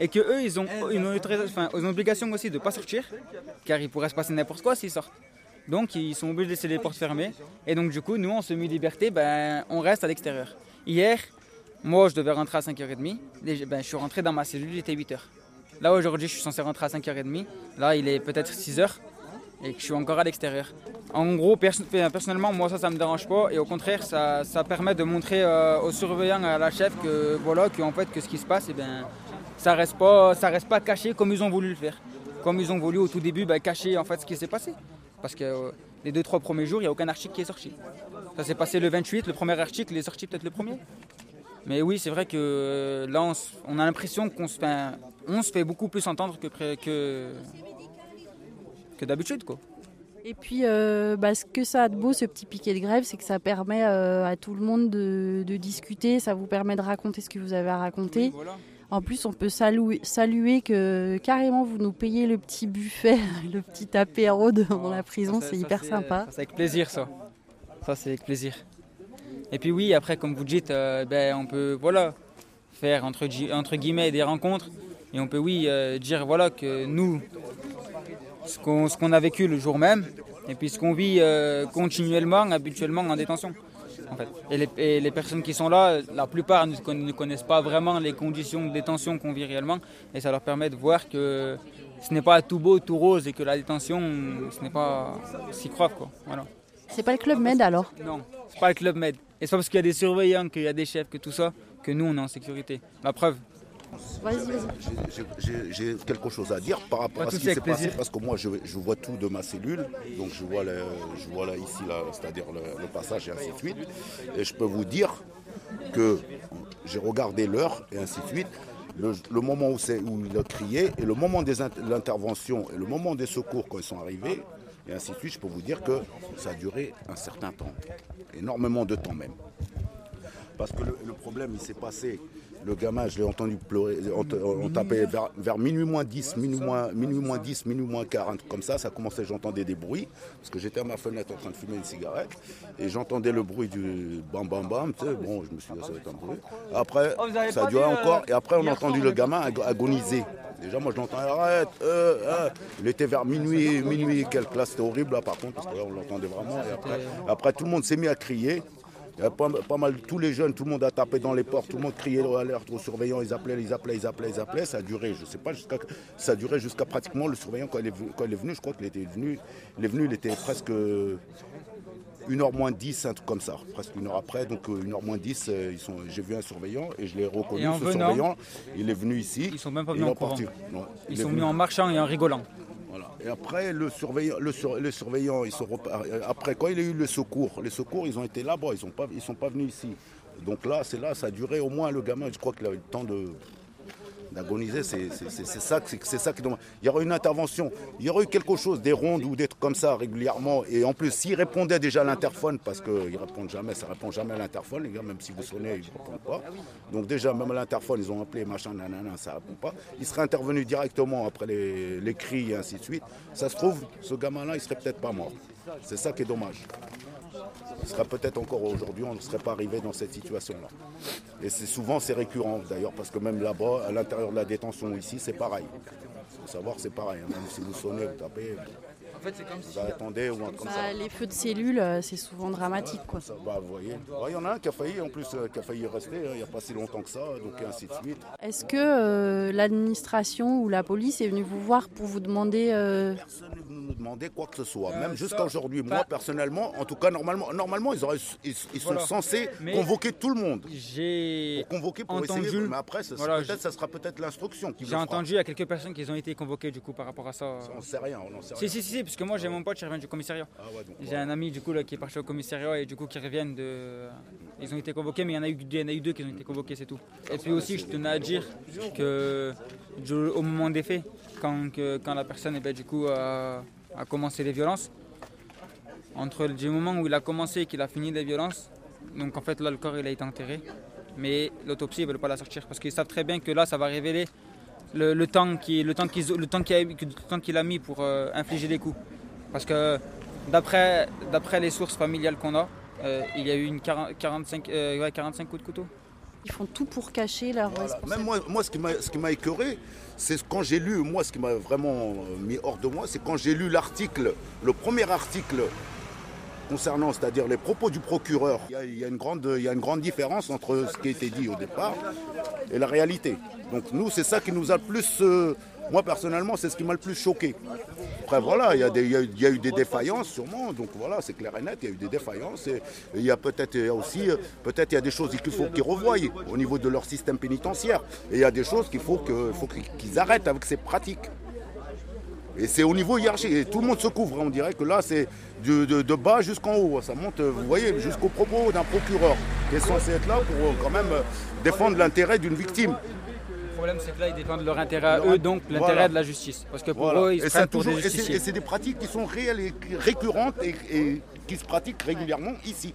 S5: et que eux ils ont une enfin, ils ont obligation aussi de ne pas sortir, car il pourrait se passer n'importe quoi s'ils sortent. Donc ils sont obligés de laisser les portes fermées. Et donc du coup, nous en semi-liberté, ben, on reste à l'extérieur. Hier, moi je devais rentrer à 5h30. Déjà, ben, je suis rentré dans ma cellule, il était 8h. Là aujourd'hui, je suis censé rentrer à 5h30. Là, il est peut-être 6h et je suis encore à l'extérieur. En gros, perso- personnellement, moi ça, ça me dérange pas. Et au contraire, ça, permet de montrer euh, aux surveillants, à la chef, que voilà, que, fait, ce qui se passe, eh ben, ça reste reste pas caché comme ils ont voulu le faire. Comme ils ont voulu au tout début ben, cacher en fait ce qui s'est passé. Parce que euh, les deux, trois premiers jours, il n'y a aucun article qui est sorti. Ça s'est passé le 28, le premier article, est sorti peut-être le premier. Mais oui, c'est vrai que euh, là, on, on a l'impression qu'on se, fait, on se fait beaucoup plus entendre que, que, que d'habitude. quoi.
S8: Et puis, euh, bah, ce que ça a de beau, ce petit piquet de grève, c'est que ça permet euh, à tout le monde de, de discuter, ça vous permet de raconter ce que vous avez à raconter. En plus, on peut saluer, saluer que carrément vous nous payez le petit buffet, (laughs) le petit apéro dans la prison,
S5: Ça,
S8: c'est hyper sympa.
S5: C'est avec plaisir ça. Ça c'est avec plaisir. Et puis oui, après comme vous dites, euh, ben, on peut voilà, faire entre, gui- entre guillemets des rencontres et on peut oui euh, dire voilà que nous, ce qu'on ce qu'on a vécu le jour même et puis ce qu'on vit euh, continuellement, habituellement en détention. En fait. et, les, et les personnes qui sont là, la plupart ne, conna- ne connaissent pas vraiment les conditions de détention qu'on vit réellement et ça leur permet de voir que ce n'est pas tout beau, tout rose et que la détention, ce n'est pas si grave. Quoi. Voilà.
S8: C'est pas le club Med alors?
S5: Non, c'est pas le club Med. Et c'est pas parce qu'il y a des surveillants, qu'il y a des chefs, que tout ça, que nous on est en sécurité. La preuve.
S8: Vas-y, vas-y.
S10: J'ai- quelque chose à dire par rapport à
S5: tout
S10: ce qui s'est passé parce que moi je, je vois tout de ma cellule, donc je vois, le- je vois là, ici, là, c'est-à-dire le, le passage et ainsi de suite. Et je peux vous dire que j'ai regardé l'heure et ainsi de suite. Le, le moment où, c'est- où il a crié et le moment de l'intervention et le moment des secours quand ils sont arrivés et ainsi de suite, je peux vous dire que ça a duré un certain temps, énormément de temps même. Parce que le, le problème, il s'est passé. Le gamin, je l'ai entendu pleurer. On, on tapait vers, vers minuit moins 10, minuit moins, minuit moins 10, minuit moins 40. Comme ça, ça commençait, j'entendais des bruits. Parce que j'étais à ma fenêtre en train de fumer une cigarette. Et j'entendais le bruit du bam bam bam. Tu sais, bon, je me suis dit, ça va être un bruit. Après,
S5: Oh,
S10: ça
S5: pas
S10: a duré
S5: vu, euh,
S10: encore. Et après, on a entendu le gamin ag- agoniser. Déjà, moi, je l'entendais, arrête. euh, euh. Il était vers minuit, minuit et quelques. Là, c'était horrible, là, par contre, parce que là, on l'entendait vraiment. Et après, après, tout le monde s'est mis à crier. Il y a pas, pas mal, tous les jeunes, tout le monde a tapé dans les portes, tout le monde criait l'alerte aux surveillants, ils appelaient, ils appelaient, ils appelaient, ils appelaient. Ça a duré, je sais pas, jusqu'à, ça a duré jusqu'à pratiquement le surveillant quand il est venu, quand il est venu je crois qu'il était venu, il est venu, il était presque une heure moins 10, un truc comme ça, presque une heure après, donc euh, une heure moins 10, euh, ils sont, j'ai vu un surveillant et je l'ai reconnu, ce
S5: venant,
S10: surveillant, il est venu ici.
S5: Ils sont même pas venus en courant.
S10: Non,
S5: Ils sont
S10: venu.
S5: venus en marchant et en rigolant.
S10: Et après, le surveillant, le, ils sont euh, après quand il y a eu le secours, les secours, ils ont été là-bas, ils ne pas, ils sont pas venus ici. Donc là, c'est là, ça a duré au moins le gamin, je crois qu'il a eu le temps de d'agoniser, c'est ça, c'est ça qui demande. Il y aurait une intervention, il y aurait eu quelque chose, des rondes ou des trucs comme ça régulièrement. Et en plus, s'ils répondaient déjà à l'interphone, parce qu'ils répondent jamais, ça répond jamais à l'interphone, les gars, même si vous sonnez, ils ne répondent pas. Donc déjà, même à l'interphone, ils ont appelé, machin, nanana, ça répond pas. Ils seraient intervenus directement après les, les cris et ainsi de suite. Ça se trouve, ce gamin-là, il serait peut-être pas mort. C'est ça qui est dommage. Il serait peut-être encore aujourd'hui, on ne serait pas arrivé dans cette situation-là. Et c'est souvent c'est récurrent d'ailleurs, parce que même là-bas, à l'intérieur de la détention ici, c'est pareil. Il faut savoir, c'est pareil. hein. Même si vous sonnez, vous tapez, vous attendez ou un truc comme ça.
S8: Bah, les feux de cellules, euh, c'est souvent dramatique. Quoi.
S10: Ça, bah, vous voyez. Ouais, Il y en a un qui a failli, en plus, euh, qui a failli rester, hein, il n'y a pas si longtemps que ça, donc ainsi de suite.
S8: Est-ce que euh, l'administration ou la police est venue vous voir pour vous demander euh,
S10: Quoi que ce soit,
S5: Euh,
S10: même jusqu'à aujourd'hui. Moi, personnellement, en tout cas, normalement, normalement ils, auraient, ils, ils sont
S5: Voilà.
S10: censés
S5: Mais-
S10: convoquer tout le monde.
S5: J'ai
S10: Pour convoquer pour
S5: entendu-
S10: essayer, mais après, ça,
S5: Voilà,
S10: peut-être, ça sera peut-être l'instruction qui
S5: j'ai entendu il y a quelques personnes qui ont été convoquées du coup par rapport à ça.
S10: On sait rien, on n'en sait rien.
S5: si, si, si, parce que moi j'ai mon pote qui revient du commissariat.
S10: Ah ouais,
S5: J'ai un ami du coup là, qui est parti au commissariat et du coup qui reviennent de. Ils ont été convoqués, mais il y en a eu, il y en a eu deux qui ont été convoqués, c'est tout. Et puis aussi, je tenais à dire que au moment des faits, quand, que- quand la personne eh ben, du coup, a, a commencé les violences, entre le du moment où il a commencé et qu'il a fini les violences, donc en fait là le corps il a été enterré, mais l'autopsie ne veut pas la sortir parce qu'ils savent très bien que là ça va révéler le, le temps qui- le temps qu'ils- le temps qu'il a, le temps qu'il a mis pour euh, infliger les coups. Parce que d'après d'après les sources familiales qu'on a, euh, il y a eu une 40 45, euh, ouais, 45 coups de couteau.
S8: Ils font tout pour cacher leur
S10: Voilà.
S8: responsabilité.
S10: Même moi, moi, ce qui m'a, ce qui m'a écœuré, c'est quand j'ai lu, moi, ce qui m'a vraiment euh, mis hors de moi, c'est quand j'ai lu l'article, le premier article concernant, c'est-à-dire les propos du procureur. Il y, a, une grande, différence entre ce qui a été dit au départ et la réalité. Donc nous, c'est ça qui nous a plus, euh, moi personnellement, c'est ce qui m'a le plus choqué. Après voilà, il y, a eu- des défaillances sûrement, donc voilà, c'est clair et net, il y a eu des défaillances. Et, il y a peut-être aussi, peut-être il y a des choses qu'il faut qu'ils revoient au niveau de leur système pénitentiaire. Et il y a des choses qu'il faut qu'ils arrêtent avec ces pratiques. Et c'est au niveau hiérarchique. Tout le monde se couvre. On dirait que là, c'est de, de- bas jusqu'en haut. Ça monte, vous voyez, jusqu'au propos d'un procureur qui est censé être là pour euh, quand même euh, défendre l'intérêt d'une victime.
S5: Le problème, c'est que là, ils défendent leur intérêt à eux, donc l'intérêt
S10: Voilà.
S5: de la justice. Parce que pour
S10: Voilà.
S5: eux, ils se prennent pour
S10: toujours-
S5: des
S10: et c'est-
S5: justiciers.
S10: et c'est des pratiques qui sont réelles et récurrentes et, et qui se pratiquent régulièrement ici.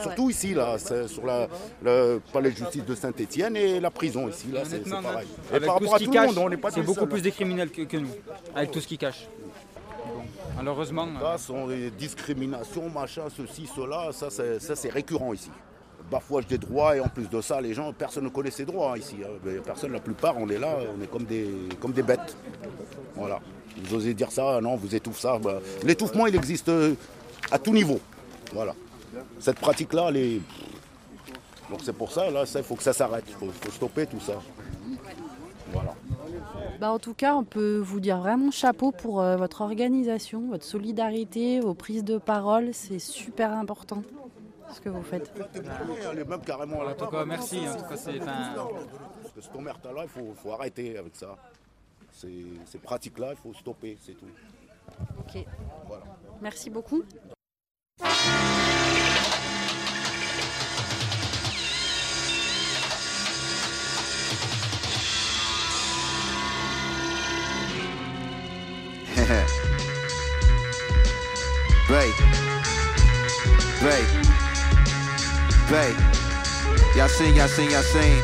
S10: Surtout ici, là, sur la, le palais de justice de Saint-Etienne et la prison ici, là, c'est pareil. Et
S5: avec
S10: par
S5: tout
S10: rapport
S5: ce
S10: à tout le monde, on n'est pas
S5: c'est beaucoup plus des criminels que, que nous, avec tout ce qu'ils cachent. Bon, malheureusement, euh,
S10: Ça sont des discriminations, machin, ceci, cela, ça, c'est récurrent ici. Bafouage des droits et en plus de ça, les gens, personne ne connaît ses droits hein, ici. hein. Personne, la plupart, on est là, on est comme des, comme des bêtes. Voilà. Vous osez dire ça, non, vous étouffez ça. bah, L'étouffement, il existe euh, à tout niveau. Voilà. Cette pratique-là, elle. Donc c'est pour ça, là, il faut que ça s'arrête. Il faut, faut stopper tout ça. Voilà.
S8: Bah, en tout cas, on peut vous dire vraiment chapeau pour euh, votre organisation, votre solidarité, vos prises de parole. C'est super important ce que vous faites.
S10: Elle est même carrément à la
S5: en tout cas, merci. En tout cas, c'est.
S10: Parce que cette omerta-là, il faut, faut arrêter avec ça. Ces, ces pratiques-là, il faut stopper, c'est tout.
S8: Ok.
S10: Voilà.
S8: Merci beaucoup.
S11: Bay. Y'all seen, y'all seen, y'all seen.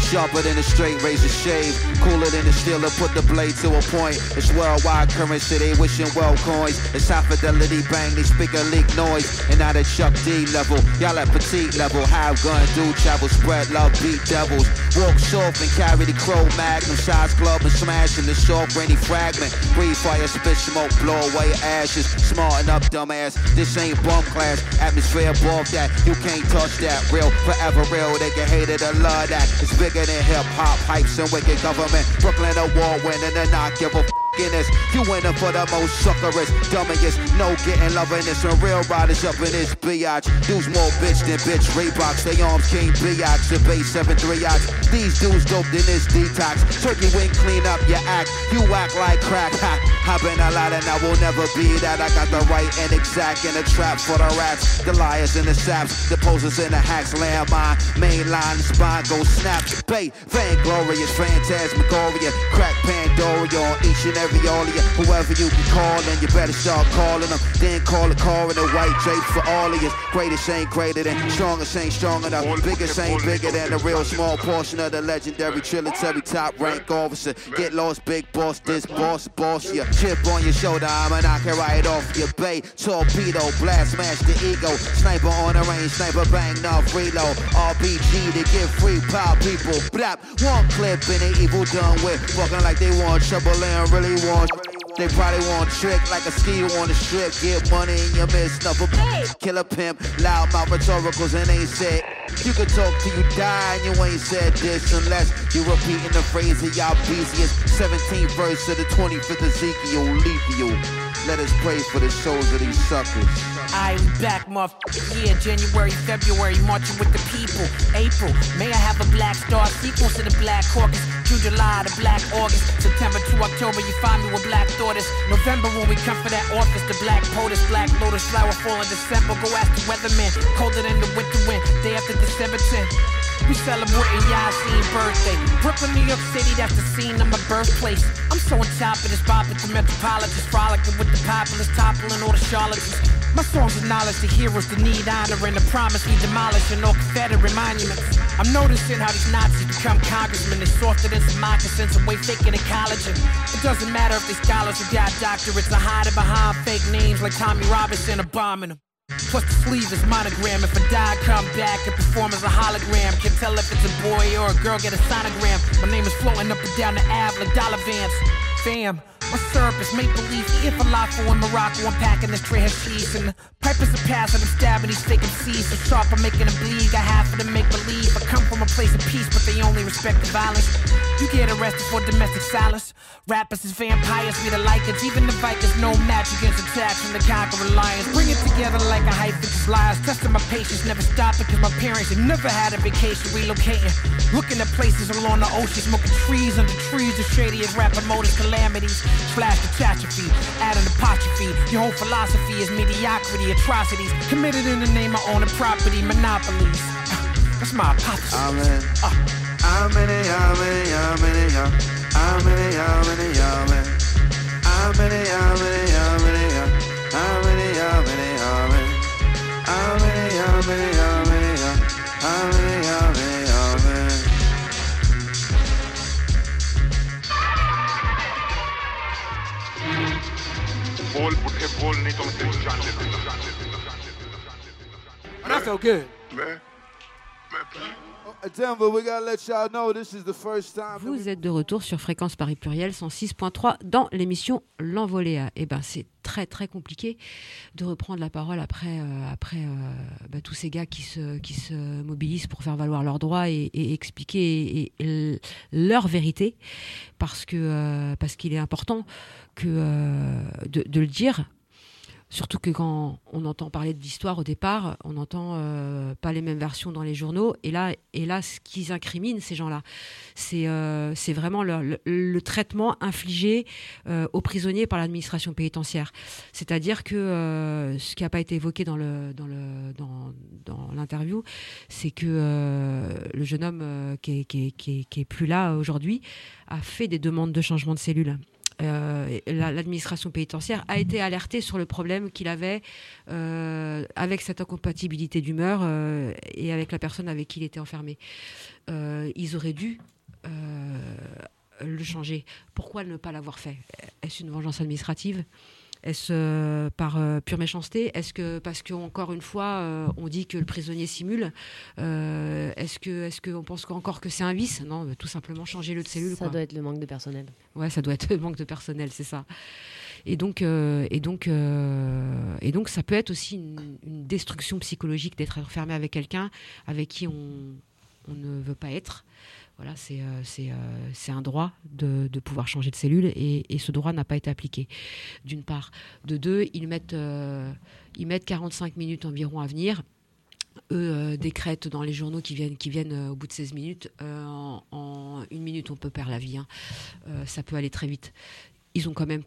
S11: Sharper than a straight razor shave. Cooler than a steeler, put the blade to a point. It's worldwide currency, they wishing well coins. It's high fidelity bang, they speak a leak noise. And now at Chuck D level, y'all at petite level. Have gun, do travel, spread love, beat devils. Walk soft and carry the crow magnum. Shots club and smashing the soft rainy fragment. Breathe fire, spit smoke, blow away ashes. Smarten up, dumbass. This ain't bum class. Atmosphere above that. You can't touch that. Real, forever real. They can hate it or love that. It's bigger than hip hop, hypes and wicked government. Brooklyn award winning and not give a f- in this. You winning for the most suckerest, dummiest. No getting love in this. When real riders up in this biatch. Dudes more bitch than bitch. Reeboks, they arms king biatch. The base 7-3 ox. These dudes dope in this detox. Turkey wing clean up your act. You act like crack. Ha. I've been a lot and I will never be that. I got the right and exact in the trap for the rats. The liars and the saps. The posers and the hacks. Landmine. Main line. Spine go snap. Bait. Vainglorious. Phantasmagoria. Crack Pandora on each and every all of you. Whoever you can call and you better start calling them. Then call a car in a white drape for all of you. Greatest ain't greater than strongest ain't strong enough. Biggest ain't bigger than the real small portion of the legendary trilitary top rank officer. Get lost, big boss, this boss, boss ya. Chip on your shoulder, I'ma knock it right off your bay. Torpedo, blast, smash the ego. Sniper on the range, sniper bang, enough reload. RPG to get free, power people. Blap, one clip and they evil done with. Walking like they want trouble and really want. They probably want trick like a ski on the strip. Get money in your midst, nothing. Killer pimp, loud mouth rhetoricals and ain't said. You can talk till you die and you ain't said this unless you repeating the phrase of y'all busiest. 17th verse of the 25th Ezekiel, Lethal. Let us pray for the souls of these suckers.
S12: I am back, motherfucker. Yeah, January, February, marching with the people. April, may I have a black star sequence to the black caucus. June, July, the black August. September to October, you find me with black daughters. November, when we come for that office, the black POTUS, black lotus, flower fall in December. Go ask the weatherman. Colder than the winter wind, day after December 10th. We celebrating Yassine birthday. Brooklyn, New York City, that's the scene of my birthplace. I'm so on top of this bop at the metropolitans, frolicking with the populace, toppling all the charlatans. My songs acknowledge the heroes that need honor and the promise we demolishing all Confederate monuments. I'm noticing how these Nazis become congressmen. They're softer than some moccasins and way faker than college. It doesn't matter if they scholars who got doctorates are hiding behind fake names like Tommy Robinson or them. Plus the sleeve is monogram. If I die, come back and perform as a hologram. Can tell if it's a boy or a girl, get a sonogram. My name is floating up and down the Ave like dollar vans. Fam, My syrup is maple leaf, eating falafel in Morocco, I'm packing this tray hashish. And the pipers are passing, I'm stabbing these fake MCs. So sharp, I'm making them bleed, got half of them make believe. I come from a place of peace, but they only respect the violence. You get arrested for domestic silence. Rappers is vampires, we the likers. Even the Vikings, no match against attacks from the conquering lions. Bring it together like a with lies. Testing my patience, never stopping, cause my parents have never had a vacation relocating. Looking at places along the ocean, smoking trees under trees, the shadiest rapper motors, calamities. Flash catastrophe, add an apostrophe. Your whole philosophy is mediocrity, atrocities committed in the name of owning property, monopolies. (laughs) That's my
S13: hypocrisy. I'm. Uh. I'm in it, I'm
S9: in it,
S13: I'm
S11: in. Denver, we gotta let y'all know this is the first time. that we-
S2: Vous êtes de retour sur Fréquence Paris Pluriel 106.3 dans l'émission L'Envolée. Et ben c'est très très compliqué de reprendre la parole après, euh, après euh, bah, tous ces gars qui se, qui se mobilisent pour faire valoir leurs droits et, et expliquer et- et l- leur vérité parce que euh, parce qu'il est important que euh, de, de le dire Surtout que quand on entend parler d'histoire au départ, on n'entend euh, pas les mêmes versions dans les journaux. Et là, et là ce qu'ils incriminent, ces gens-là, c'est euh, vraiment le, traitement infligé aux prisonniers par l'administration pénitentiaire. C'est-à-dire que ce qui n'a pas été évoqué dans dans le dans, l'interview, c'est que le jeune homme qui, est, qui, est, qui, est, qui est plus là aujourd'hui a fait des demandes de changement de cellule. Euh, l'administration pénitentiaire a été alertée sur le problème qu'il avait euh, avec cette incompatibilité d'humeur euh, et avec la personne avec qui il était enfermé. Ils auraient dû le changer. Pourquoi ne pas l'avoir fait? Est-ce une vengeance administrative? Est-ce euh, par euh, pure méchanceté? Est-ce que parce que encore une fois euh, on dit que le prisonnier simule Est-ce que est-ce qu'on pense encore que c'est un vice? Non, tout simplement changer le de cellule.
S4: Ça
S2: quoi.
S4: doit être le manque de personnel.
S2: Ouais, ça doit être le manque de personnel, c'est ça. Et donc, et donc, et donc, ça peut être aussi une, une destruction psychologique d'être enfermé avec quelqu'un avec qui on, on ne veut pas être. Voilà, c'est euh, euh, c'est un droit de, pouvoir changer de cellule et, ce droit n'a pas été appliqué. D'une part, de deux, ils mettent euh, ils mettent 45 minutes environ à venir eux euh, décrètent dans les journaux qui viennent, euh, au bout de 16 minutes. Euh, en, une minute, on peut perdre la vie. hein. Euh, ça peut aller très vite. Il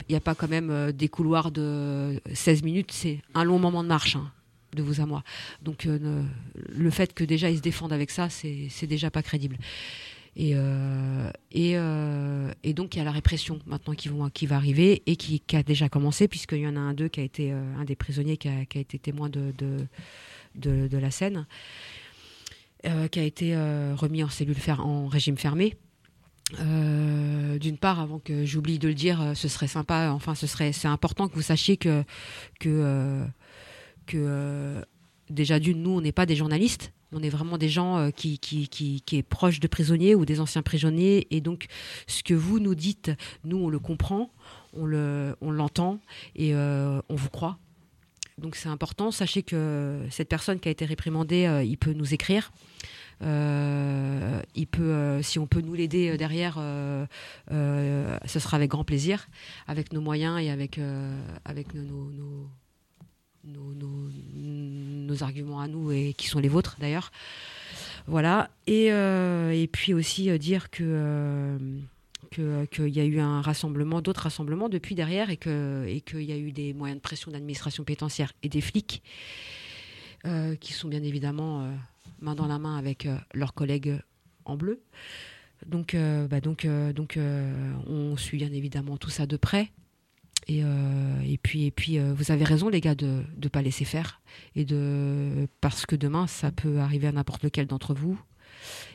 S2: n'y a pas quand même euh, des couloirs de 16 minutes. C'est un long moment de marche. hein, de vous à moi. Donc euh, le fait que déjà ils se défendent avec ça, c'est déjà pas crédible. Et, euh, et, euh, et donc il y a la répression maintenant qui, va arriver et qui, a déjà commencé puisqu'il y en a un d'eux qui a été euh, un des prisonniers qui a, qui a été témoin de, de, la scène, qui a été remis en cellule fer, en régime fermé. D'une part, avant que j'oublie de le dire, ce serait sympa. Enfin, ce serait, c'est important que vous sachiez que que que déjà d'une, nous, on n'est pas des journalistes. On est vraiment des gens euh, qui, qui, qui, de prisonniers ou des anciens prisonniers. Et donc, ce que vous nous dites, nous, on le comprend, on le, on l'entend et euh, on vous croit. Donc, c'est important. Sachez que cette personne qui a été réprimandée, euh, il peut nous écrire. Si on peut nous l'aider derrière, ce sera avec grand plaisir, avec nos moyens et avec, nos- nos, arguments à nous et qui sont les vôtres d'ailleurs. Voilà. Et, euh, puis aussi euh, dire que euh, qu'il y a eu un rassemblement, d'autres rassemblements depuis derrière et que et qu'il y a eu des moyens de pression d'administration pénitentiaire et des flics qui sont bien évidemment main dans la main avec leurs collègues en bleu. Donc, bah donc, donc on suit bien évidemment tout ça de près. Et, euh, et puis, et puis euh, vous avez raison, les gars, de ne pas laisser faire. Et parce que demain, ça peut arriver à n'importe lequel d'entre vous.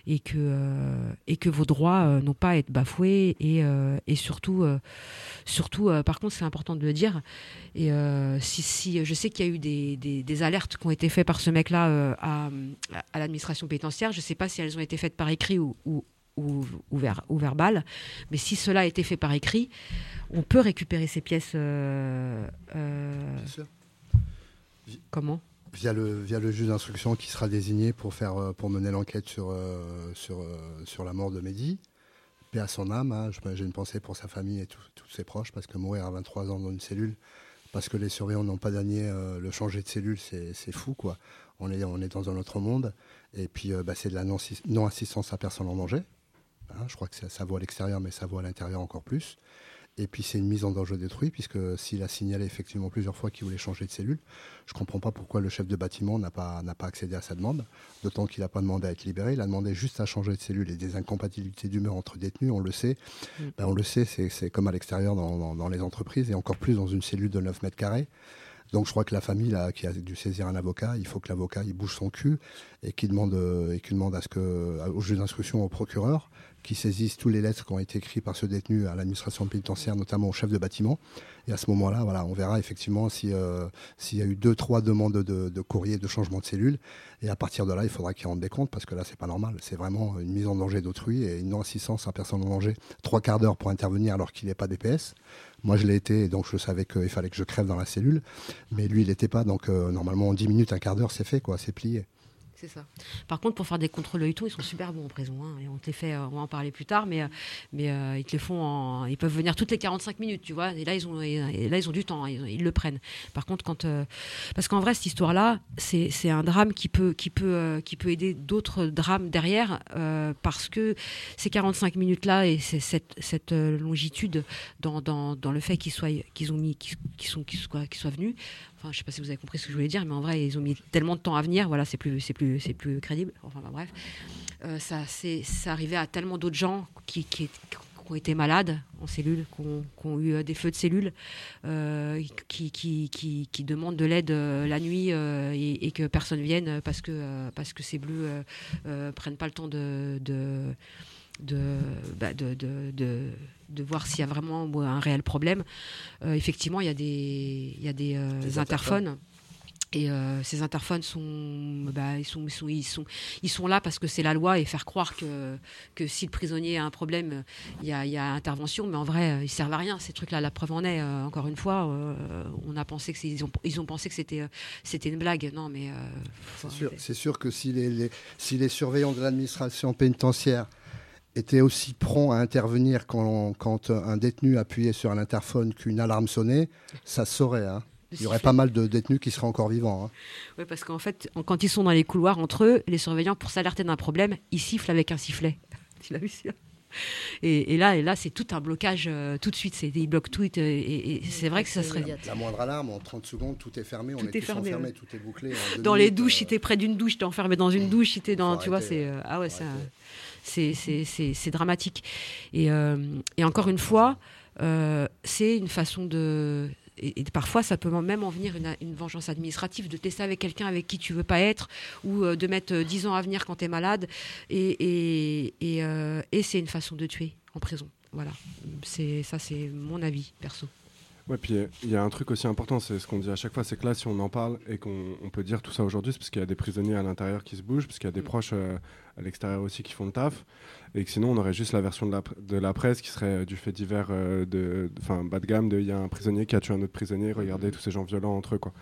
S2: Et que, euh, vos droits n'ont pas à être bafoués. Et, surtout, surtout par contre, c'est important de le dire. Si, je sais qu'il y a eu des, alertes qui ont été faites par ce mec-là à, à l'administration pénitentiaire. Je ne sais pas si elles ont été faites par écrit ou, ou ou, ou, ver- ou verbal. Mais si cela a été fait par écrit, on peut récupérer ces pièces. euh, euh,
S14: Bien sûr.
S2: comment?
S14: Via le, via le juge d'instruction qui sera désigné pour, faire, euh, pour mener l'enquête sur, sur, sur la mort de Mehdi. Paix à son âme, hein. J'ai une pensée pour sa famille et tous ses proches, parce que mourir à 23 ans dans une cellule, parce que les surveillants n'ont pas gagné euh, le changer de cellule, c'est fou. quoi. On est, on est dans un autre monde, et puis euh, bah, c'est de la non- non-assistance à personne en danger. Hein, je crois que ça, vaut à l'extérieur, mais ça vaut à l'intérieur encore plus. Et puis c'est une mise en danger d'autrui, puisque s'il a signalé effectivement plusieurs fois qu'il voulait changer de cellule, je ne comprends pas pourquoi le chef de bâtiment n'a pas, n'a pas accédé à sa demande, d'autant qu'il n'a pas demandé à être libéré, il a demandé juste à changer de cellule et des incompatibilités d'humeur entre détenus, on le sait.
S2: Mm.
S14: Ben, on le sait, c'est, comme à l'extérieur dans, dans- dans les entreprises, et encore plus dans une cellule de 9 mètres carrés. Donc je crois que la famille là, qui a dû saisir un avocat, il faut que l'avocat il bouge son cul et qu'il demande, euh, et demande à ce que, au juge d'instruction, au procureur, qui saisissent tous les lettres qui ont été écrites par ce détenu à l'administration pénitentiaire, notamment au chef de bâtiment. Et à ce moment-là, voilà, on verra effectivement euh, s'il y a eu deux, trois demandes de, courrier de changement de cellule. Et à partir de là, il faudra qu'il rende des comptes parce que là, c'est pas normal. C'est vraiment une mise en danger d'autrui et une non-assistance à personne en danger. Trois quarts d'heure pour intervenir alors qu'il n'est pas DPS. Moi, je l'ai été, et donc je savais qu'il fallait que je crève dans la cellule. Mais lui, il n'était pas. Donc, euh, normalement, en 10 minutes, un quart d'heure, c'est fait, quoi. C'est plié.
S2: C'est ça. Par contre, pour faire des contrôles de tout, ils sont super bons en prison. hein, et on euh, on va en parler plus tard, mais, euh, euh, ils te les font en, ils peuvent venir toutes les 45 minutes, tu vois. Et là, ils ont, là, ils ont du temps, ils, le prennent. Par contre, quand, parce qu'en vrai, cette histoire-là, c'est un drame qui peut, aider d'autres drames derrière, parce que ces 45 minutes-là et cette, longitude dans, le fait qu'ils soient, qu'ils ont mis, qu'ils sont, qu'ils soient venus. Enfin, je sais pas si vous avez compris ce que je voulais dire, mais en vrai, ils ont mis tellement de temps à venir. Voilà, c'est plus, c'est plus, c'est plus crédible. Enfin, bref, Euh, ça, c'est, ça arrivait à tellement d'autres gens qui, ont été malades en cellule, qui ont, eu euh, des feux de cellules, euh, qui, demandent de l'aide la nuit et, que personne vienne parce que, parce que ces bleus prennent pas le temps de, de de, bah, de, de, voir s'il y a vraiment un réel problème. Euh, effectivement, il y a des, il y a des, euh,
S14: Des
S2: interphones.
S14: interphones.
S2: Et euh, ces interphones sont, bah, ils sont, ils sont, ils sont, ils sont là parce que c'est la loi et faire croire que, que si le prisonnier a un problème, il y a, il y a intervention, mais en vrai, ils servent à rien ces trucs-là. La preuve en est, euh, encore une fois, euh, on a pensé que ils ont, ils ont pensé que c'était, euh, c'était une blague. Non, mais euh,
S14: C'est sûr, que si les, les- si les surveillants de l'administration pénitentiaire étaient aussi prompts à intervenir quand, quand un détenu appuyait sur un interphone qu'une alarme sonnait, ça se saurait. hein. Il y aurait pas mal de détenus qui seraient encore vivants. hein.
S2: Ouais, parce qu'en fait, en- quand ils sont dans les couloirs entre eux, les surveillants, pour s'alerter d'un problème, ils sifflent avec un sifflet. (laughs) tu l'as vu et, et là, et là c'est tout un blocage euh, tout de suite. C'est, ils bloquent tout. Et, et- et c'est vrai que ça serait.
S14: La moindre alarme, en 30 secondes, tout est fermé, on
S2: Tout
S14: est,
S2: est
S14: tous
S2: fermé,
S14: enfermés,
S2: ouais.
S14: tout est bouclé.
S2: Dans les douches,
S14: euh,
S2: si t'es près d'une douche, t'es enfermé dans une douche. Si t'es dans, tu vois, c'est euh, ah ouais, c'est, un- c'est, dramatique. Et, euh, et encore une fois, euh, c'est une façon de et, parfois, ça peut même en venir une, une vengeance administrative, de tester avec quelqu'un avec qui tu veux pas être, ou euh, de mettre euh, 10 ans à venir quand tu es malade. Et, c'est une façon de tuer en prison. Voilà. Ça, c'est mon avis perso.
S3: Ouais, puis il y a un truc aussi important, c'est ce qu'on dit à chaque fois, c'est que là, si on en parle et qu'on on peut dire tout ça aujourd'hui, c'est parce qu'il y a des prisonniers à l'intérieur qui se bougent, parce qu'il y a des proches euh, à l'extérieur aussi qui font le taf, et que sinon on aurait juste la version de la, pr- de la presse qui serait euh, du fait divers, euh, de, enfin bas de gamme, de il y a un prisonnier qui a tué un autre prisonnier, regardez tous ces gens violents entre eux, quoi.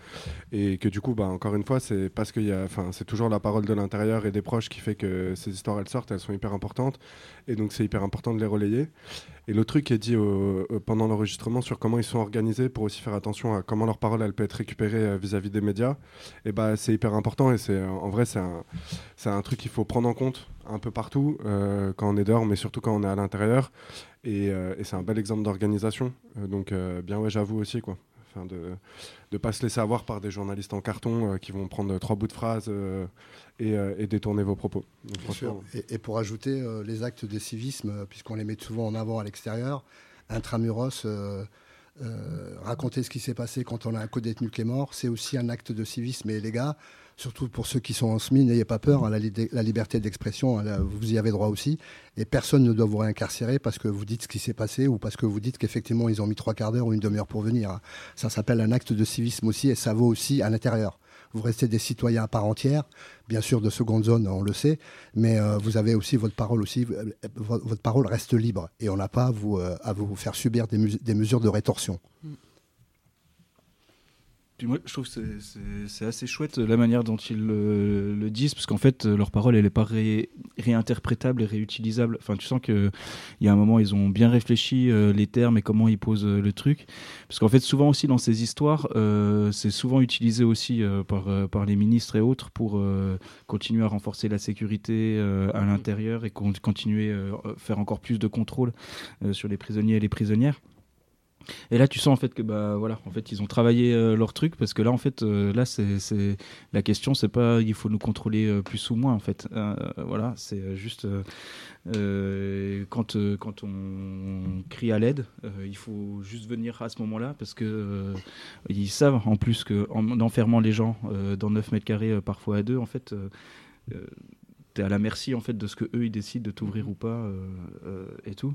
S3: Et que du coup, bah, encore une fois, c'est parce qu'il y a, enfin, c'est toujours la parole de l'intérieur et des proches qui fait que ces histoires elles sortent, elles sont hyper importantes, et donc c'est hyper important de les relayer. Et le truc est dit au- euh, pendant l'enregistrement sur comment ils sont organisés pour aussi faire attention à comment leur parole peut être récupérée euh, vis-à-vis des médias, et bah c'est hyper important et c'est euh, en vrai c'est un, truc qu'il faut prendre en compte un peu partout euh, quand on est dehors, mais surtout quand on est à l'intérieur. Et, euh, et c'est un bel exemple d'organisation. Euh, donc euh, bien ouais j'avoue aussi quoi. Enfin, de ne pas se laisser avoir par des journalistes en carton euh, qui vont prendre trois bouts de phrases euh, et, euh, et détourner vos propos. Donc, franchement,
S14: Et, et pour ajouter les actes de civisme, puisqu'on les met souvent en avant à l'extérieur, intramuros, raconter ce qui s'est passé quand on a un co-détenu qui est mort, c'est aussi un acte de civisme. Et les gars, Surtout pour ceux qui sont en SMI, n'ayez pas peur, hein, la, li- la liberté d'expression, hein, vous y avez droit aussi. Et personne ne doit vous réincarcérer parce que vous dites ce qui s'est passé ou parce que vous dites qu'effectivement ils ont mis trois quarts d'heure ou une demi-heure pour venir. hein. Ça s'appelle un acte de civisme aussi et ça vaut aussi à l'intérieur. Vous restez des citoyens à part entière, bien sûr de seconde zone, on le sait, mais euh, vous avez aussi votre parole aussi, euh, vo- votre parole reste libre et on n'a pas à vous, euh, faire subir des, mesures de rétorsion.
S15: Puis moi, je trouve que c'est- assez chouette euh, la manière dont ils le, disent, parce qu'en fait, euh, leur parole, elle n'est pas ré- réinterprétable et réutilisable. Enfin, tu sens qu'il y a un moment, ils ont bien réfléchi euh, les termes et comment ils posent le truc. Parce qu'en fait, souvent aussi dans ces histoires, c'est souvent utilisé aussi par, par les ministres et autres pour continuer à renforcer la sécurité à l'intérieur et con- continuer à faire encore plus de contrôle sur les prisonniers et les prisonnières. Et là, tu sens en fait que bah voilà, en fait, ils ont travaillé euh, leur truc parce que là, en fait, euh, là, c'est la question, c'est pas il faut nous contrôler euh, plus ou moins en fait. Voilà, c'est juste quand quand on crie à l'aide, il faut juste venir à ce moment-là parce que ils savent en plus que en enfermant les gens dans 9 mètres carrés, parfois à deux, en fait. T'es à la merci en fait de ce que eux ils décident de t'ouvrir ou pas et tout.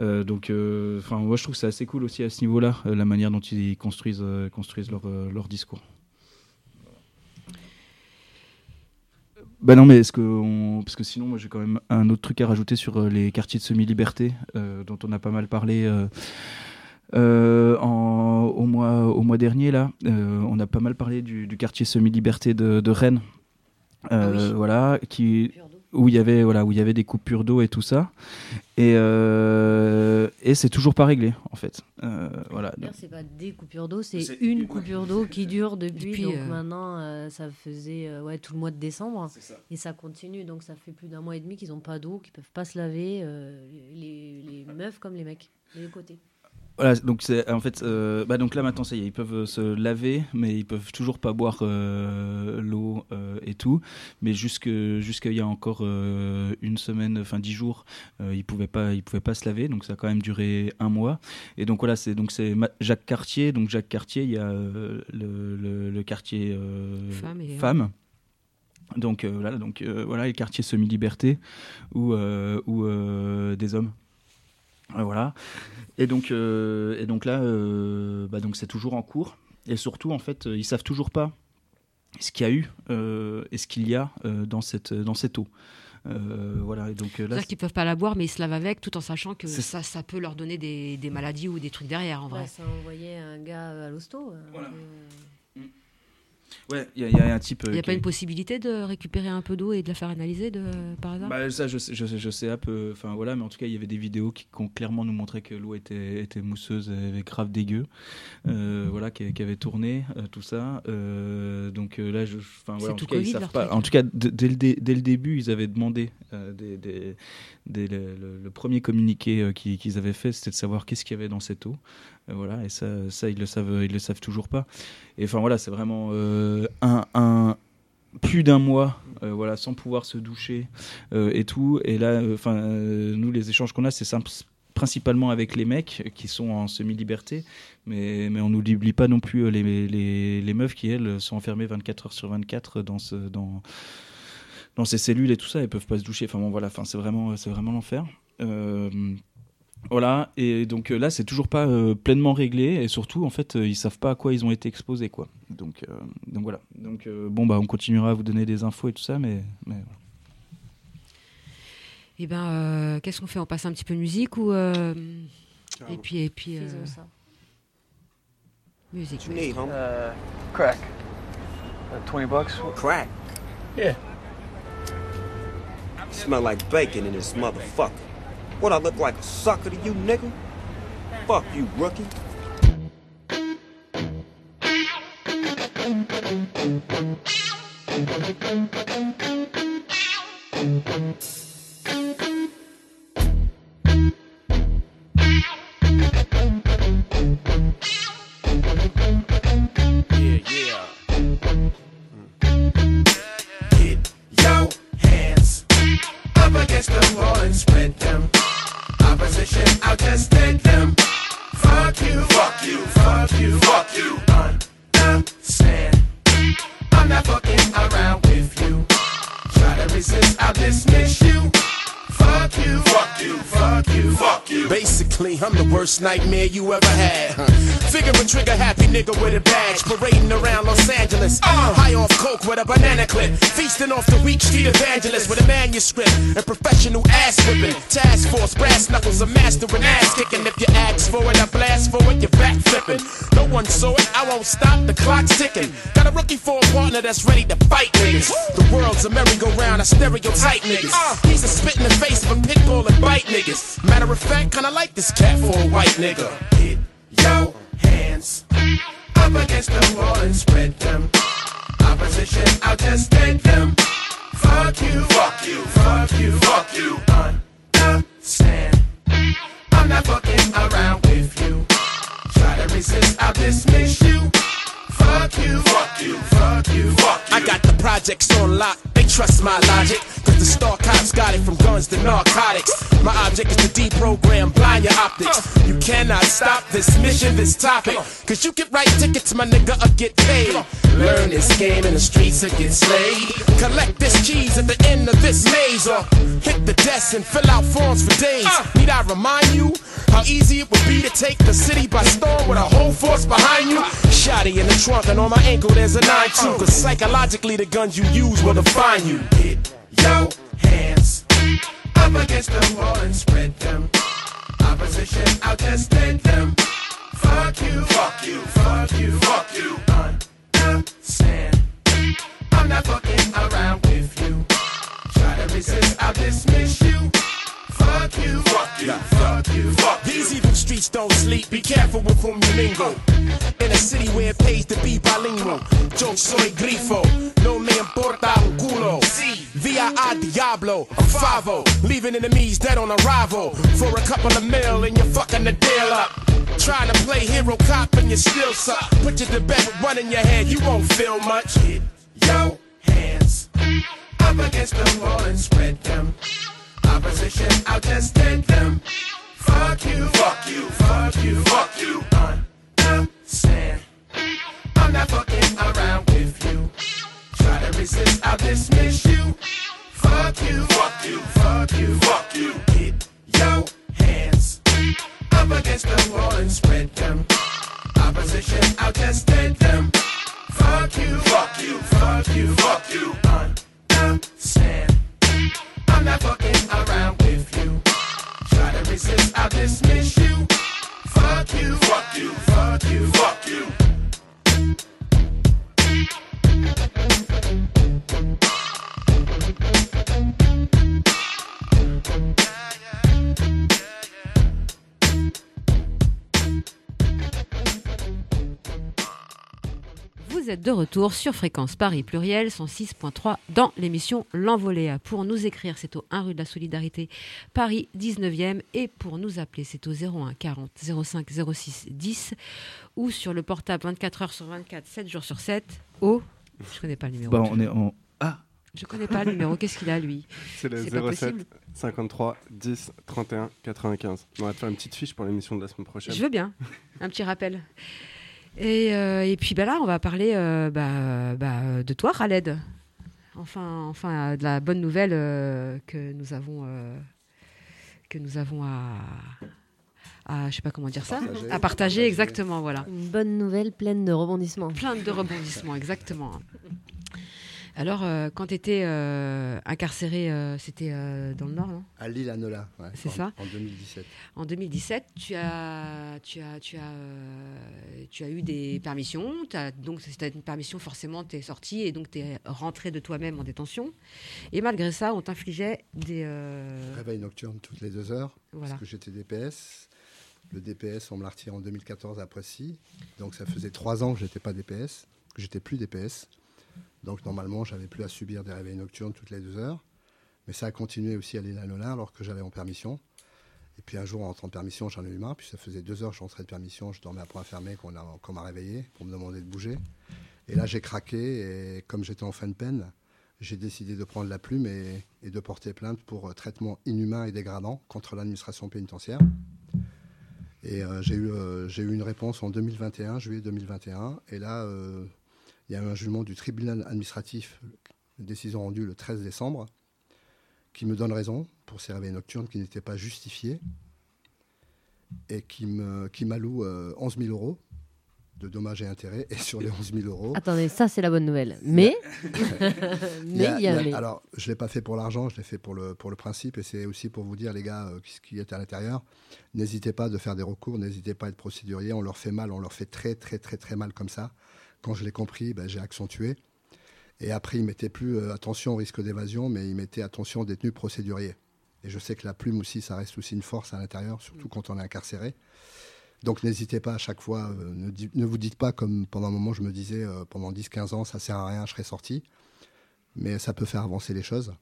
S15: Euh, donc, euh, enfin, moi je trouve que c'est assez cool aussi à ce niveau-là, euh, la manière dont ils construisent, construisent leur, leur discours. Bah non, mais est-ce que on- parce que sinon, moi j'ai quand même un autre truc à rajouter sur les quartiers de semi-liberté euh, dont on a pas mal parlé. euh, euh, en- au, mois, au mois dernier, là, on a pas mal parlé du, du quartier semi-liberté de, de Rennes. Euh, Voilà, qui, où il y avait voilà où il y avait des coupures d'eau et tout ça et, euh, et c'est toujours pas réglé en fait Euh, voilà
S4: D'ailleurs, c'est pas des coupures d'eau, c'est une coupure d'eau qui dure depuis.
S2: Depuis,
S4: donc
S2: euh,
S4: maintenant, euh, ça faisait euh, ouais, tout le mois de décembre. Et ça continue. Donc ça fait plus d'un mois et demi qu'ils n'ont pas d'eau, qu'ils peuvent pas se laver, euh, les, les meufs comme les mecs, des deux côtés.
S15: Voilà, donc c'est en fait, euh, bah donc là maintenant ça y est, ils peuvent euh, se laver, mais ils peuvent toujours pas boire euh, l'eau euh, et tout. Mais jusque jusqu'il y a encore une semaine, enfin dix jours, ils pouvaient pas, ils pouvaient pas se laver. Donc ça a quand même duré un mois. Et donc voilà, c'est donc c'est Jacques Cartier. Donc Jacques Cartier, il y a le, le- le quartier
S2: et
S15: femmes. Donc voilà, donc voilà, les quartiers semi-liberté ou ou des hommes. Voilà. Et donc, euh, et donc là, euh, bah donc c'est toujours en cours. Et surtout, en fait, ils savent toujours pas ce qu'il y a eu euh, et ce qu'il y a euh, dans cette dans cette eau. Euh, voilà. Et donc là,
S2: C'est-à-dire qu'ils peuvent pas la boire, mais ils se lavent avec, tout en sachant que
S15: C'est
S2: ça, ça peut leur donner des, des maladies ou des trucs derrière, en vrai.
S4: Ouais, ça envoyait un gars à l'hosto. euh, peu,
S15: ouais, il y, a- il y a un type.
S2: Il
S15: euh,
S2: n'y a
S15: qui
S2: pas une possibilité de récupérer un peu d'eau et de la faire analyser de, par hasard?
S15: Bah, ça, je, sais- je, sais- je sais un peu. Enfin, voilà, mais en tout cas, il y avait des vidéos qui, qui ont clairement nous montré que l'eau était, était mousseuse et avait grave dégueu. Euh, voilà, qui, qui avait tourné, euh, tout ça. Euh, donc euh, là, je, voilà, en
S2: tout
S15: tout cas, ils
S2: Covid,
S15: savent
S2: leur
S15: pas.
S2: truc.
S15: En tout cas, d- dès le, dès le début, ils avaient demandé, euh, des, des- le, premier communiqué euh, qu'ils avaient fait, c'était de savoir qu'est-ce qu'il y avait dans cette eau. Euh, voilà, et ça, ils le savent, ils le savent toujours pas. Et enfin, voilà, c'est vraiment euh, un. un plus d'un mois voilà sans pouvoir se doucher et tout et là enfin nous les échanges qu'on a c'est principalement avec les mecs qui sont en semi-liberté mais mais on n'oublie pas non plus les, les, les meufs qui elles sont enfermées 24 heures sur 24 dans ce dans dans ces cellules et tout ça elles peuvent pas se doucher enfin bon voilà enfin c'est vraiment c'est vraiment l'enfer Euh, voilà, et donc euh, là, c'est toujours pas euh, pleinement réglé, et surtout, en fait, euh, ils savent pas à quoi ils ont été exposés, quoi. Donc, euh, donc voilà. Donc, euh, bon, bah, on continuera à vous donner des infos et tout ça, mais. mais voilà.
S2: Eh ben, euh, qu'est-ce qu'on fait? On passe un petit peu de musique ou euh, et puis et puis euh, musique.
S16: What you need, homie?
S17: Uh, crack. Uh, 20 bucks?
S16: Crack?
S17: Yeah.
S16: Smell like bacon in this motherfucker. What, I look like a sucker to you, nigga? Fuck you, rookie.
S1: Yeah, against the wall and spread them. Opposition, I'll just take them. Fuck you, fuck you, fuck you, fuck you. Understand? I'm not fucking around with you.
S18: Try to resist, I'll dismiss you. Fuck you, fuck you, fuck you, fuck you. Basically, I'm the worst nightmare you ever had. Huh? Figure a trigger happy nigga with a badge, parading around Los Angeles. Uh. High off coke with a banana clip, feasting off the weak street evangelist with a manuscript and professional ass whipping. Task force, brass knuckles, a master in ass kicking. If you ask for it, I blast for it, you're back flipping. No one saw it, I won't stop, the clock's ticking. Got a rookie for a partner that's ready to fight niggas. The world's a merry-go-round, I stereotype niggas. Uh. He's a spit in the face of a pit bull and bite niggas. Matter of fact, kinda like this cat for a white nigga. Get your hands up against the wall and spread them. Opposition, I'll just take them. Fuck you, fuck you, fuck you, fuck you. Understand? I'm not fucking around with you. Try to resist, I'll dismiss you. Fuck you, fuck you, fuck you, fuck you. I got the projects on lock, trust my logic. Cause the star cops got it from guns to narcotics. My object is to deprogram blind your optics. You cannot stop this mission, this topic. Cause you get right tickets, my nigga, or get paid. Learn this game in the streets or get slayed. Collect this cheese at the end of this maze. Or hit the desk and fill out forms for days. Need I remind you how easy it would be to take the city by storm with a whole force behind you? Shotty in the trunk and on my ankle there's a 9-2. Cause psychologically the guns you use will define you. Get your hands up against the wall and spread them. Opposition, I'll just them. Fuck you, fuck you, fuck you, fuck you. Streets don't sleep. Be careful with whom you mingle. In a city where it pays to be bilingual. Yo soy grifo, no me importa un culo. Via a Diablo, a favo. Leaving enemies dead on arrival. For a couple of mil and you're fucking the deal up. Trying to play hero cop and you still suck. Put you to bed with one in your head, you won't feel much. Get your hands up against the wall and spread them. Opposition, I'll just take them. Fuck you, fuck you, fuck you, fuck you. Understand? I'm not fucking around with you. Try to resist, I'll dismiss you. Fuck you, fuck you, fuck you, fuck you. Get your hands up against the wall and spread them. Opposition, I'll just take them. Fuck you, fuck you, fuck you, fuck you. Understand? I'm not fucking around with you. Try to resist, I'll dismiss you. Fuck you, fuck you, fuck you, fuck you.
S2: Vous êtes de retour sur Fréquence Paris Pluriel 106.3 dans l'émission L'Envolée. Pour nous écrire, c'est au 1 rue de la Solidarité, Paris 19e. Et pour nous appeler, c'est au 01 40 05 06 10 ou sur le portable 24 heures sur 24, 7 jours sur 7 au. Je connais pas le numéro.
S15: Bah, on est en. Ah
S2: Je connais pas le numéro. Qu'est-ce qu'il a, lui?
S3: C'est le
S2: pas
S3: 07
S2: possible.
S3: 53 10 31 95. On va te faire une petite fiche pour l'émission de la semaine prochaine.
S2: Je veux bien. Un petit rappel. Et, euh, et puis bah là, on va parler euh, bah, bah, de toi, Khaled. Enfin, enfin, de la bonne nouvelle euh, que nous avons, euh, que nous avons à, à, je sais pas comment dire ça,
S4: Partager.
S2: à partager, exactement, voilà.
S4: Une bonne nouvelle pleine de rebondissements.
S2: Plein de rebondissements, exactement. Alors, euh, quand tu étais incarcéré, euh, c'était euh, dans le Nord, non?
S14: À Lille, à Nola. ouais,
S2: C'est ça
S14: En 2017.
S2: En 2017, tu as, tu as, tu as, euh, tu as eu des permissions. Donc, c'était une permission, forcément, tu es sorti et donc tu es rentré de toi-même en détention. Et malgré ça, on t'infligeait des. euh,
S14: Réveil nocturne toutes les deux heures.
S2: Voilà.
S14: Parce que j'étais DPS. Le DPS, on me l'a retiré en 2014 à Poissy. Donc ça faisait trois ans que j'étais pas DPS, que j'étais plus DPS. Donc normalement, j'avais plus à subir des réveils nocturnes toutes les deux heures. Mais ça a continué aussi à l'île Nola alors que j'allais en permission. Et puis un jour, en rentrant de permission, j'en ai eu marre. Puis ça faisait deux heures que je rentrais de permission. Je dormais à point fermé qu'on m'a réveillé pour me demander de bouger. Et là, j'ai craqué. Et comme j'étais en fin de peine, j'ai décidé de prendre la plume et, de porter plainte pour euh, traitement inhumain et dégradant contre l'administration pénitentiaire. Et euh, j'ai eu, euh, eu une réponse en 2021, juillet 2021. Et là, il y a eu un jugement du tribunal administratif, une décision rendue le 13 décembre, qui me donne raison pour ces réveils nocturnes qui n'étaient pas justifiés et qui me qui m'alloue euh, 11 000 euros de dommages et intérêts. Et sur les 11 000 euros,
S4: Attendez, ça c'est la bonne nouvelle. Mais, (laughs) mais il y a, mais.
S14: Alors, je ne l'ai pas fait pour l'argent, je l'ai fait pour le, pour le principe. Et c'est aussi pour vous dire, les gars euh, qui, qui étaient à l'intérieur, n'hésitez pas de faire des recours, n'hésitez pas à être procédurier. On leur fait mal, on leur fait très, très, très, très mal comme ça. Quand je l'ai compris, ben, j'ai accentué. Et après, ils mettaient plus euh, attention au risque d'évasion, mais ils mettaient attention aux détenus procéduriers. Et je sais que la plume aussi, ça reste aussi une force à l'intérieur, surtout quand on est incarcéré. Donc n'hésitez pas à chaque fois, euh, ne, ne vous dites pas comme pendant un moment je me disais, euh, pendant 10-15 ans, ça sert à rien, je serai sorti. Mais ça peut faire avancer les choses.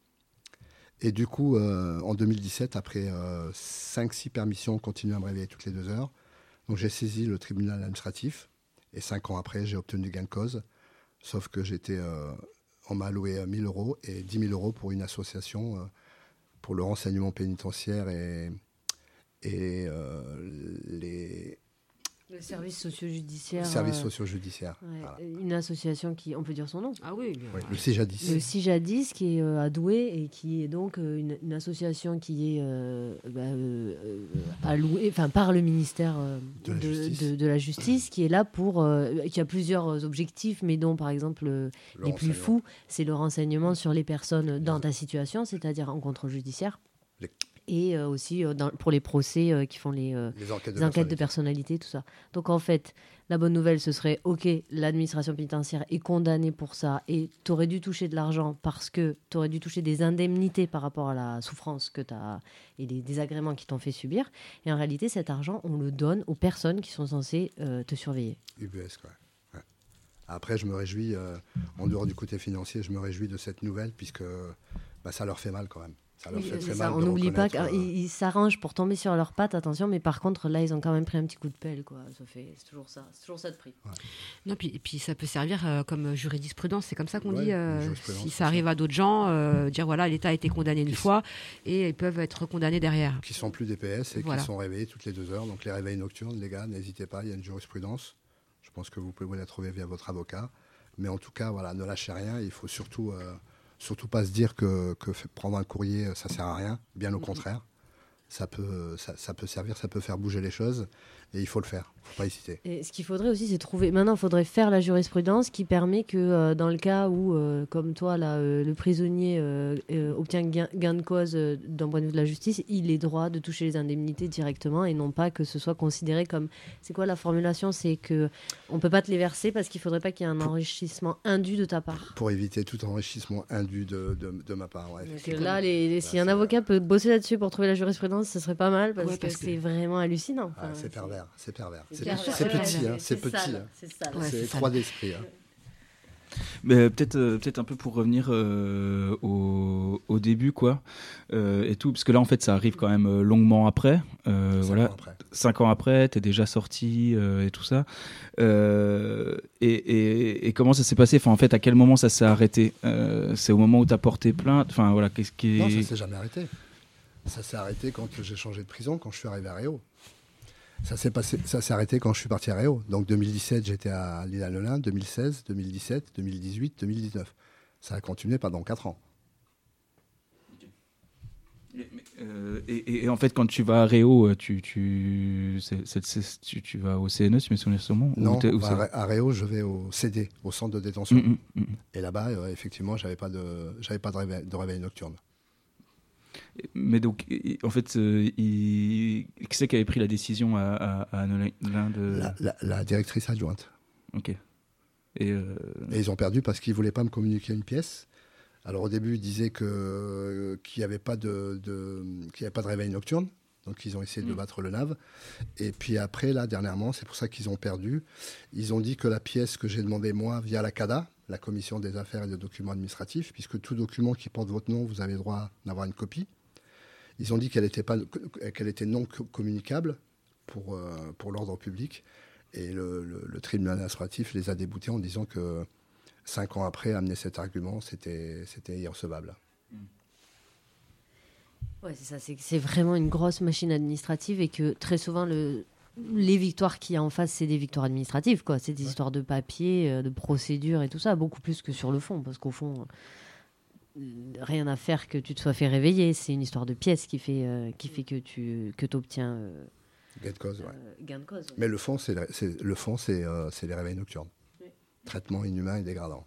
S14: Et du coup, en 2017, après 5-6 permissions, on continue à me réveiller toutes les deux heures. Donc j'ai saisi le tribunal administratif. Et 5 ans après, j'ai obtenu gain de cause. Sauf que j'étais, euh, on m'a alloué euh, 1000 euros et 10 000 euros pour une association euh, pour le renseignement pénitentiaire et, euh, les
S4: Le service socio-judiciaire.
S14: services
S4: euh, ouais,
S14: Voilà.
S4: Une association qui, on peut dire son nom
S2: Ah oui.
S14: Oui, le CIJADIS.
S4: Le CIJADIS qui est euh, à Douai et qui est donc euh, une, une association qui est euh, bah, allouée, enfin par le ministère euh,
S14: De la justice.
S4: de- de la justice, qui est là pour, euh, qui a plusieurs objectifs, mais dont par exemple euh,
S14: Le
S4: les plus fous, c'est le renseignement sur les personnes dans ta situation, c'est-à-dire en contrôle judiciaire.
S14: Les-
S4: Et euh, aussi euh, dans- pour les procès euh, qui font les,
S14: Les enquêtes de
S4: les enquêtes de
S14: personnalité.
S4: tout ça. Donc en fait, la bonne nouvelle, ce serait, ok, l'administration pénitentiaire est condamnée pour ça et tu aurais dû toucher de l'argent parce que tu aurais dû toucher des indemnités par rapport à la souffrance que tu as et les désagréments qui t'ont fait subir. Et en réalité, cet argent, on le donne aux personnes qui sont censées euh, te surveiller.
S14: UBS, quoi. Ouais. Après, je me réjouis, euh, en dehors du côté financier, je me réjouis de cette nouvelle, puisque bah, ça leur fait mal quand même. Ça leur
S4: Oui,
S14: fait
S4: c'est
S14: très
S4: ça,
S14: mal.
S4: on n'oublie pas qu'ils
S14: euh,
S4: s'arrangent pour tomber sur leurs pattes, attention, mais par contre, là, ils ont quand même pris un petit coup de pelle, quoi. Ça fait, c'est toujours ça, c'est toujours ça de prix.
S2: Non, puis, et puis ça peut servir euh, comme jurisprudence, c'est comme ça qu'on
S14: Ouais,
S2: dit. euh, si ça arrive à d'autres gens, euh, dire voilà, l'État a été condamné une
S14: Qui-
S2: fois et ils peuvent être condamnés derrière.
S14: qui sont plus DPS et
S2: Voilà.
S14: qui sont réveillés toutes les deux heures. Donc les réveils nocturnes, les gars, n'hésitez pas, il y a une jurisprudence. Je pense que vous pouvez la trouver via votre avocat. Mais en tout cas, voilà, ne lâchez rien. Il faut surtout, euh, surtout pas se dire que, prendre un courrier, ça sert à rien. Bien au contraire. Ça peut, ça, ça peut servir, ça peut faire bouger les choses. Et il faut le faire. Il ne faut pas hésiter.
S4: Et ce qu'il faudrait aussi, c'est trouver. Maintenant, il faudrait faire la jurisprudence qui permet que, euh, dans le cas où, euh, comme toi, là, euh, le prisonnier euh, euh, obtient gain, gain de cause euh, d'un point de vue de la justice, il ait droit de toucher les indemnités directement et non pas que ce soit considéré comme. C'est quoi la formulation C'est que on peut pas te les verser parce qu'il faudrait pas qu'il y ait un enrichissement indu de ta part.
S14: Pour éviter tout enrichissement indu de, de, de ma part. ouais,
S4: Donc, là, les, les- si un avocat peut bosser là-dessus pour trouver la jurisprudence, ce serait pas mal parce,
S2: Ouais,
S4: que,
S2: parce que-
S4: c'est vraiment hallucinant.
S14: Ah,
S4: Enfin,
S14: c'est pervers, pervers.
S4: c'est
S14: C'est
S4: pervers.
S14: c'est petit, hein,
S4: c'est
S14: petit. hein.
S4: c'est
S14: froid
S2: sale.
S14: d'esprit. hein.
S15: Mais peut-être euh, peut-être un peu pour revenir euh, au, au début quoi euh, et tout parce que là en fait ça arrive quand même longuement après euh,
S14: Cinq
S15: voilà
S14: ans après.
S15: cinq ans après t'es déjà sorti euh, et tout ça Euh, et, et- et comment ça s'est passé? Enfin en fait à quel moment ça s'est arrêté? Euh, c'est au moment où t'as porté plainte? Enfin voilà qu'est-ce qui
S14: Non, ça s'est jamais arrêté. Ça s'est arrêté quand j'ai changé de prison, quand je suis arrivé à Réau. Ça s'est passé, ça s'est arrêté quand je suis parti à Réau. Donc 2017, j'étais à l'île à Lelin, 2016, 2017, 2018, 2019. Ça a continué pendant 4 ans.
S15: Euh, et, en fait, quand tu vas à Réau, euh, tu, vas au CNE, si mes souvenirs sont bons
S14: Non,
S15: ou
S14: bah, à Ré- à Réau, je vais au CD, au centre de détention.
S15: Mm, mm, mm.
S14: Et là-bas, euh, effectivement, pas de, j'avais pas de réveil, de réveil nocturne.
S15: Mais donc, en fait, euh, il... qui c'est qui avait pris la décision à, à, à de...
S14: La, la- la directrice adjointe.
S15: Ok. Et, euh,
S14: Et ils ont perdu parce qu'ils ne voulaient pas me communiquer une pièce. Alors au début, ils disaient que- qu'il n'y avait, pas de, de- qu'il y avait pas de réveil nocturne. Donc ils ont essayé de
S15: Mm.
S14: battre le NAV. Et puis après, là, dernièrement, c'est pour ça qu'ils ont perdu. Ils ont dit que la pièce que j'ai demandée, moi, via la CADA, la Commission des affaires et des documents administratifs, puisque tout document qui porte votre nom, vous avez le droit d'avoir une copie. Ils ont dit qu'elle était, pas, qu'elle était non co- communicable pour, euh, pour l'ordre public. Et le, le- le tribunal administratif les a déboutés en disant que cinq ans après, amener cet argument, c'était c'était irrecevable.
S4: Ouais, c'est ça. C'est vraiment une grosse machine administrative et que très souvent, le, les victoires qu'il y a en face, c'est des victoires administratives. quoi. C'est des histoires de papier, euh, de procédure et tout ça, beaucoup plus que sur le fond. Parce qu'au fond, rien à faire que tu te sois fait réveiller. C'est une histoire de pièce qui fait, euh, qui fait que tu que obtiens euh,
S14: Gain de cause, ouais.
S4: gain de cause. ouais.
S14: Mais le fond, c'est le- c'est- le fond, c'est euh, c'est les réveils nocturnes. Traitement inhumain et dégradant.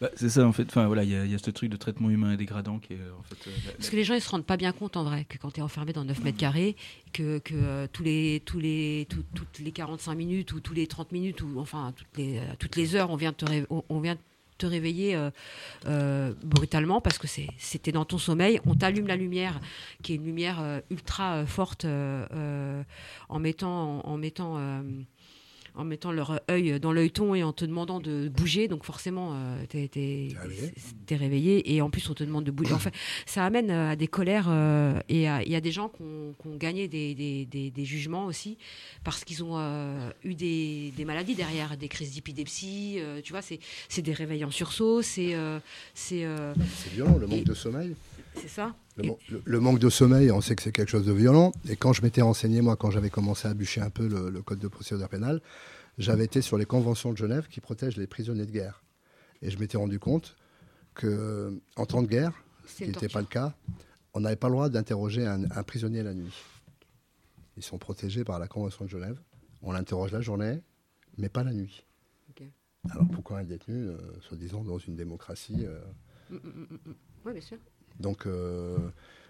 S15: Bah, c'est ça en fait. Enfin voilà, il y, a- il y a ce truc de traitement humain et dégradant qui est euh, en fait. euh, la-
S2: Parce que les gens ils se rendent pas bien compte en vrai que quand tu es enfermé dans 9 mètres carrés, que, que euh, tous les, tous les, tout- toutes les 45 minutes ou tous les 30 minutes ou enfin toutes les, euh, toutes les heures on vient de te, ré- on, on vient de te réveiller euh, euh, brutalement parce que c'était dans ton sommeil. On t'allume la lumière qui est une lumière euh, ultra forte en mettant, en, mettant en mettant leur œil dans l'œilleton et en te demandant de bouger. Donc forcément, euh, t'es, t'es- t'es réveillé et en plus on te demande de bouger. En fait, (clears throat) ça amène euh, à des colères euh, et il y a des gens qui ont, qui ont gagné des, des- des- des jugements aussi parce qu'ils ont euh, eu des, maladies derrière, des crises d'épilepsie. euh, tu vois, c'est, c'est des réveils en sursaut. C'est, c'est,
S14: C'est violent, le manque
S2: et-
S14: de sommeil.
S2: C'est ça.
S14: Le, man- le- le manque de sommeil, on sait que c'est quelque chose de violent. Et quand je m'étais renseigné, moi, quand j'avais commencé à bûcher un peu le, le code de procédure pénale, j'avais été sur les conventions de Genève qui protègent les prisonniers de guerre. Et je m'étais rendu compte que, en temps de guerre, ce qui n'était pas le cas, on n'avait pas le droit d'interroger un, un prisonnier la nuit. Ils sont protégés par la convention de Genève. On l'interroge la journée, mais pas la nuit. Alors pourquoi un détenu, euh, soi-disant dans une démocratie euh,
S2: mm, mm, mm. Oui, bien sûr.
S14: Donc, euh,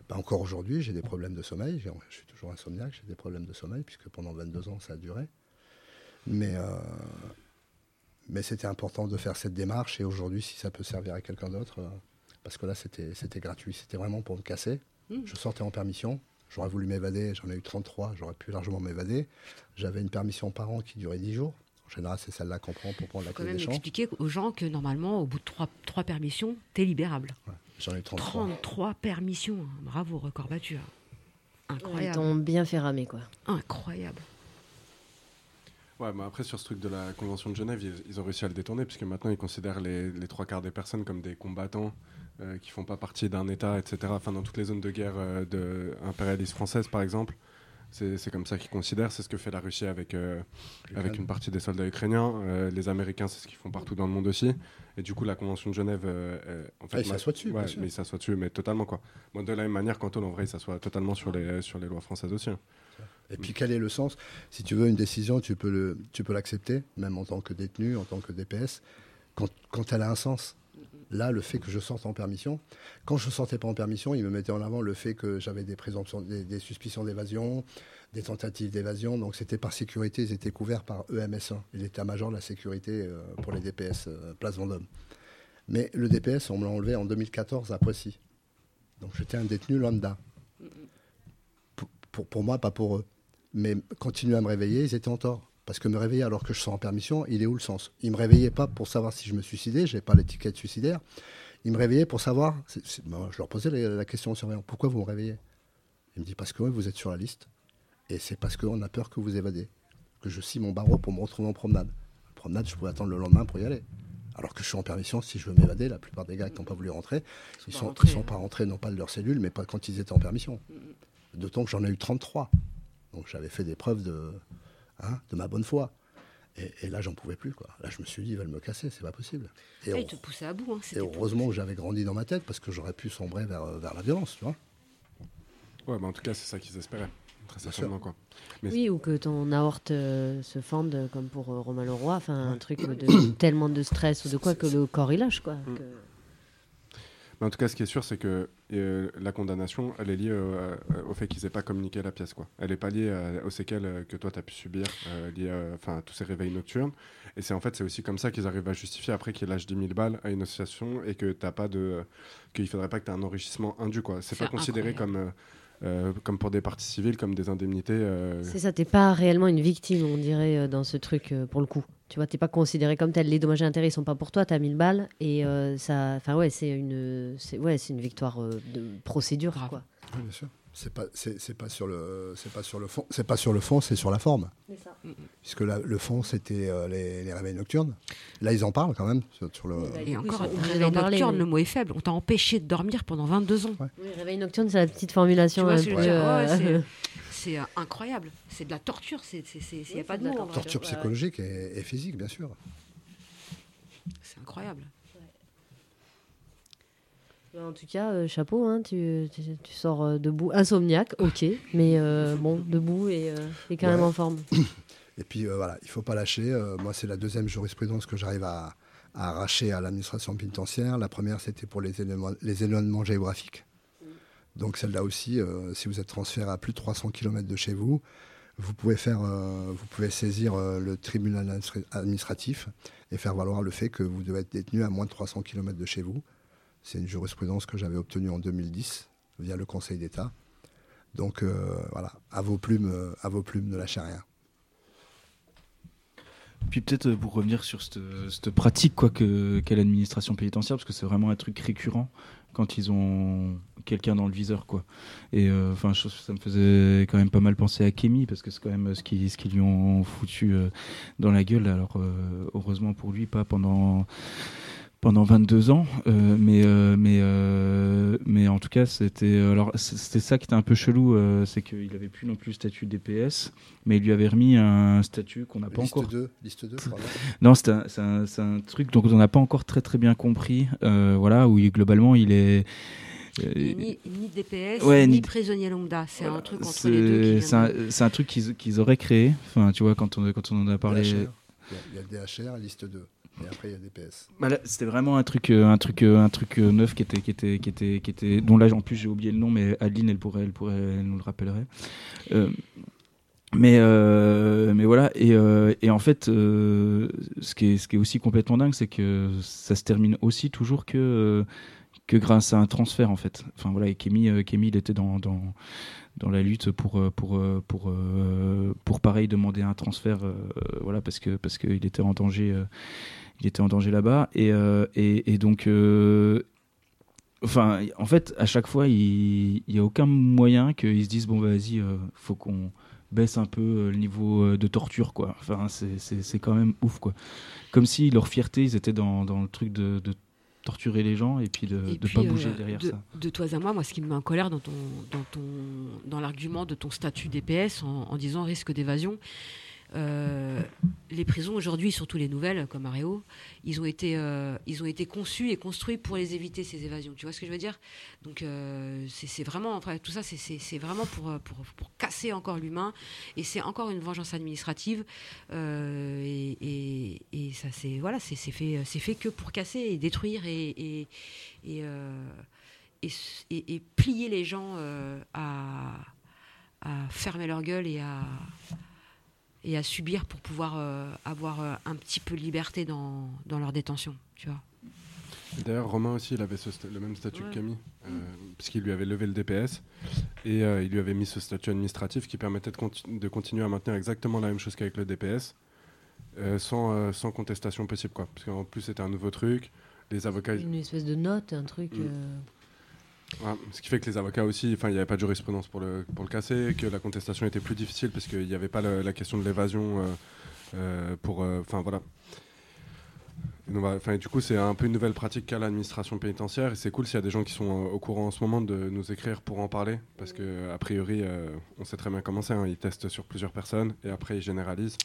S14: bah, encore aujourd'hui, j'ai des problèmes de sommeil. Je suis toujours insomniaque, j'ai des problèmes de sommeil, puisque pendant 22 ans, ça a duré. Mais, euh, mais c'était important de faire cette démarche. Et aujourd'hui, si ça peut servir à quelqu'un d'autre, euh, parce que là, c'était gratuit. C'était vraiment pour me casser.
S2: Mhm.
S14: Je sortais en permission. J'aurais voulu m'évader. J'en ai eu 33. J'aurais pu largement m'évader. J'avais une permission par an qui durait 10 jours. En général, c'est celle-là qu'on prend pour prendre la clé des champs.
S2: expliquer aux gens que normalement, au bout de trois, trois permissions, t'es libérable.
S14: J'en ai eu 33.
S2: 33 permissions. hein. Bravo, record battu. hein.
S4: Ils
S2: Incroyable.
S4: t'ont bien fait ramer, quoi.
S2: Incroyable.
S3: Ouais, mais après, sur ce truc de la Convention de Genève, ils, ils ont réussi à le détourner, puisque maintenant, ils considèrent les, les trois quarts des personnes comme des combattants euh, qui font pas partie d'un État, etc. Enfin, dans toutes les zones de guerre euh, de impérialiste française, par exemple. C'est comme ça qu'ils considèrent. C'est ce que fait la Russie avec, euh, avec une partie des soldats ukrainiens. Euh, les Américains, c'est ce qu'ils font partout dans le monde aussi. Et du coup, la Convention de Genève. euh, euh, en fait,
S14: Ah, ils s'assoient dessus,
S3: Ouais, mais ils s'assoient dessus, mais totalement, quoi. Moi, de la même manière, Quentin, en vrai, il s'assoit totalement sur les, sur les lois françaises aussi. hein.
S14: Et puis quel est le sens? Si tu veux une décision, tu peux le, tu peux l'accepter, même en tant que détenu, en tant que DPS, quand, quand elle a un sens. Là, le fait que je sorte en permission, quand je sortais pas en permission, il me mettait en avant le fait que j'avais des des, des suspicions d'évasion, des tentatives d'évasion. Donc c'était par sécurité, ils étaient couverts par E EMS1, l'état-major de la sécurité euh, pour les DPS euh, Place Vendôme. Mais le DPS, on me l'a enlevé en 2014 à Poissy. Donc j'étais un détenu lambda. Pour, pour, pour moi, pas pour eux. Mais continuer à me réveiller, ils étaient en tort. Parce que me réveiller alors que je sors en permission, il est où le sens? Ils me réveillaient pas pour savoir si je me suicidais, je n'avais pas l'étiquette suicidaire. Ils me réveillaient pour savoir, je leur posais la, la question au surveillant, pourquoi vous me réveillez? Il me dit, parce que ouais, vous êtes sur la liste. Et c'est parce qu'on a peur que vous évadez. Que je scie mon barreau pour me retrouver en promenade. En promenade, je pouvais attendre le lendemain pour y aller. Alors que je suis en permission, si je veux m'évader, la plupart des gars qui n'ont pas voulu rentrer, ils
S2: pas
S14: sont, ils sont pas rentrés, non pas de leur cellule, mais pas quand ils étaient en permission. D'autant que j'en ai eu 33. Donc j'avais fait des preuves de, hein, de ma bonne foi. Et, et là, j'en pouvais plus. Quoi. Là, je me suis dit, ils veulent me casser, c'est pas possible. Et,
S2: Ah,
S14: on-
S2: te poussait à bout. Hein,
S14: et heureusement que j'avais grandi dans ma tête parce que j'aurais pu sombrer vers, vers la violence, tu vois.
S3: Ouais, bah en tout cas, c'est ça qu'ils espéraient. Très certainement, quoi. Mais
S4: Oui, ou que ton aorte euh, se fende euh, comme pour euh, Romain Leroy, enfin un truc de (coughs) tellement de stress ou de quoi que le corps il lâche quoi.
S3: Mm.
S4: que-
S3: Mais en tout cas, ce qui est sûr, c'est que euh, la condamnation, elle est liée euh, au fait qu'ils n'aient pas communiqué la pièce. Quoi. Elle n'est pas liée euh, aux séquelles euh, que toi, tu as pu subir, euh, liées euh, à tous ces réveils nocturnes. Et c'est en fait, c'est aussi comme ça qu'ils arrivent à justifier après qu'ils lâchent 10 000 balles à une association et que t'as pas de, qu'il ne faudrait pas que tu aies un enrichissement indu. Quoi. C'est
S4: C'est
S3: pas considéré comme, euh, comme pour des parties civiles, comme des indemnités. euh,
S4: C'est ça, t'es pas réellement une victime, on dirait, euh, dans ce truc, euh, pour le coup. Tu vois, t'es pas considéré comme tel. Les dommages et intérêts ils sont pas pour toi, t'as 1000 balles. Et euh, ça. Enfin, ouais, c'est une, c'est ouais, c'est une victoire euh, de procédure, quoi.
S14: Oui, bien sûr. C'est pas, c'est, c'est pas sur le, c'est pas sur le fond, c'est pas sur le fond, c'est sur la forme.
S4: C'est ça.
S14: Puisque là, le fond, c'était euh, les, les réveils nocturnes. Là, ils en parlent quand même sur, sur le.
S2: Et encore, le
S4: obligés
S2: réveil
S4: parler,
S2: nocturne, le mot est faible. On t'a empêché de dormir pendant 22 ans.
S4: Oui, réveil nocturne, c'est la petite formulation. Euh,
S2: Ouais, c'est- C'est euh, incroyable. C'est de la torture. Il n'y a pas de vrai.
S14: Torture
S2: Ouais,
S14: psychologique et, et physique, bien sûr.
S2: C'est incroyable.
S4: En tout cas, euh, chapeau, hein, tu, tu, tu sors euh, debout. Insomniaque, ok, mais euh, bon, debout et, euh, et quand même en forme. (coughs)
S14: Et puis voilà, il ne faut pas lâcher. Moi, c'est la deuxième jurisprudence que j'arrive à, à arracher à l'administration pénitentiaire. La première, c'était pour les éloignements, les éloignements géographiques. Donc celle-là aussi, si vous êtes transféré à plus de 300 km de chez vous, vous pouvez, faire, euh, vous pouvez saisir euh, le tribunal administra- administratif et faire valoir le fait que vous devez être détenu à moins de 300 km de chez vous. C'est une jurisprudence que j'avais obtenue en 2010 via le Conseil d'État. Donc euh, voilà, à vos plumes, euh, à vos plumes, ne lâchez rien.
S15: Puis peut-être euh, pour revenir sur cette, pratique quoi que qu'est l'administration pénitentiaire parce que c'est vraiment un truc récurrent quand ils ont quelqu'un dans le viseur. Et enfin ça me faisait quand même pas mal penser à Kémy parce que c'est quand même ce qui ce qu'ils lui ont foutu dans la gueule alors heureusement pour lui pas pendant pendant 22 ans, euh, mais euh, mais euh, mais en tout cas c'était alors c'était ça qui était un peu chelou, euh, c'est qu'il avait plus non plus le statut DPS, mais il lui avait remis un statut qu'on n'a pas
S14: Liste
S15: encore.
S14: 2, liste 2, pardon. (laughs)
S15: Non, c'est un, c'est un- un truc dont on n'a pas encore très très bien compris, euh, voilà où il- globalement il est.
S2: Ni, ni DPS,
S15: Ouais,
S2: ni,
S15: ni-
S2: prisonnier lambda. C'est un truc entre les deux.
S15: c'est un, truc qu'ils qu'ils auraient créé. Enfin, tu vois, quand on, quand on en a parlé.
S14: DHR. Il y a- il y a le DHR, liste 2.
S15: Bah c'était vraiment un truc, euh, un truc, euh, un truc euh, neuf qui était, qui était, qui était, qui était, dont là en plus j'ai oublié le nom, mais Adeline, elle pourrait, elle pourrait, nous le rappellerait. Mais, mais voilà, et, et en fait, ce qui est, ce qui est aussi complètement dingue, c'est que ça se termine aussi toujours que que grâce à un transfert en fait. Enfin voilà, et Kémy, Kémy, il était dans, dans dans la lutte pour pour pour pour pareil demander un transfert, voilà parce que parce qu'il était en danger. Il était en danger là-bas. Et, euh, et, et donc euh, enfin en fait à chaque fois il n'y a aucun moyen qu'ils se disent bon bah, vas-y euh, faut qu'on baisse un peu le niveau de torture quoi. Enfin c'est- quand même ouf quoi. Comme si leur fierté ils étaient dans, dans le truc de, de torturer les gens et puis de ne pas
S2: euh,
S15: bouger derrière
S2: de,
S15: ça.
S2: De toi à moi, moi, ce qui me met en colère dans ton, dans ton, dans l'argument de ton statut DPS en, en disant risque d'évasion. Euh, les prisons aujourd'hui, surtout les nouvelles comme Aréo, ils ont été, euh, ils ont été conçus et construits pour les éviter ces évasions. Tu vois ce que je veux dire? Donc euh, c'est vraiment, tout ça, c'est- vraiment pour, casser encore l'humain. Et c'est encore une vengeance administrative. Et, ça c'est voilà, c'est fait, c'est fait que pour casser et détruire et, plier les gens à, à fermer leur gueule et à, et à subir pour pouvoir euh, avoir euh, un petit peu de liberté dans, dans leur détention. Tu vois.
S3: D'ailleurs, Romain aussi, il avait ce sta- le même statut
S2: Ouais.
S3: que Camille, euh, puisqu'il lui avait levé le DPS et euh, il lui avait mis ce statut administratif qui permettait de, conti- de continuer à maintenir exactement la même chose qu'avec le DPS, euh, sans, euh, sans contestation possible. Quoi. Parce qu'en plus, c'était un nouveau truc. Les avocats.
S4: Une espèce de note, un truc.
S3: Mm. Ce qui fait que les avocats aussi, enfin, il n'y avait pas de jurisprudence pour le, pour le casser, que la contestation était plus difficile parce qu'il n'y avait pas la question de l'évasion euh, euh, pour, euh, enfin voilà. Voilà, enfin, du coup, c'est un peu une nouvelle pratique qu'a l'administration pénitentiaire et c'est cool s'il y a des gens qui sont au courant en ce moment de nous écrire pour en parler parce que a priori, on sait très bien comment c'est. hein, ils testent sur plusieurs personnes et après ils généralisent.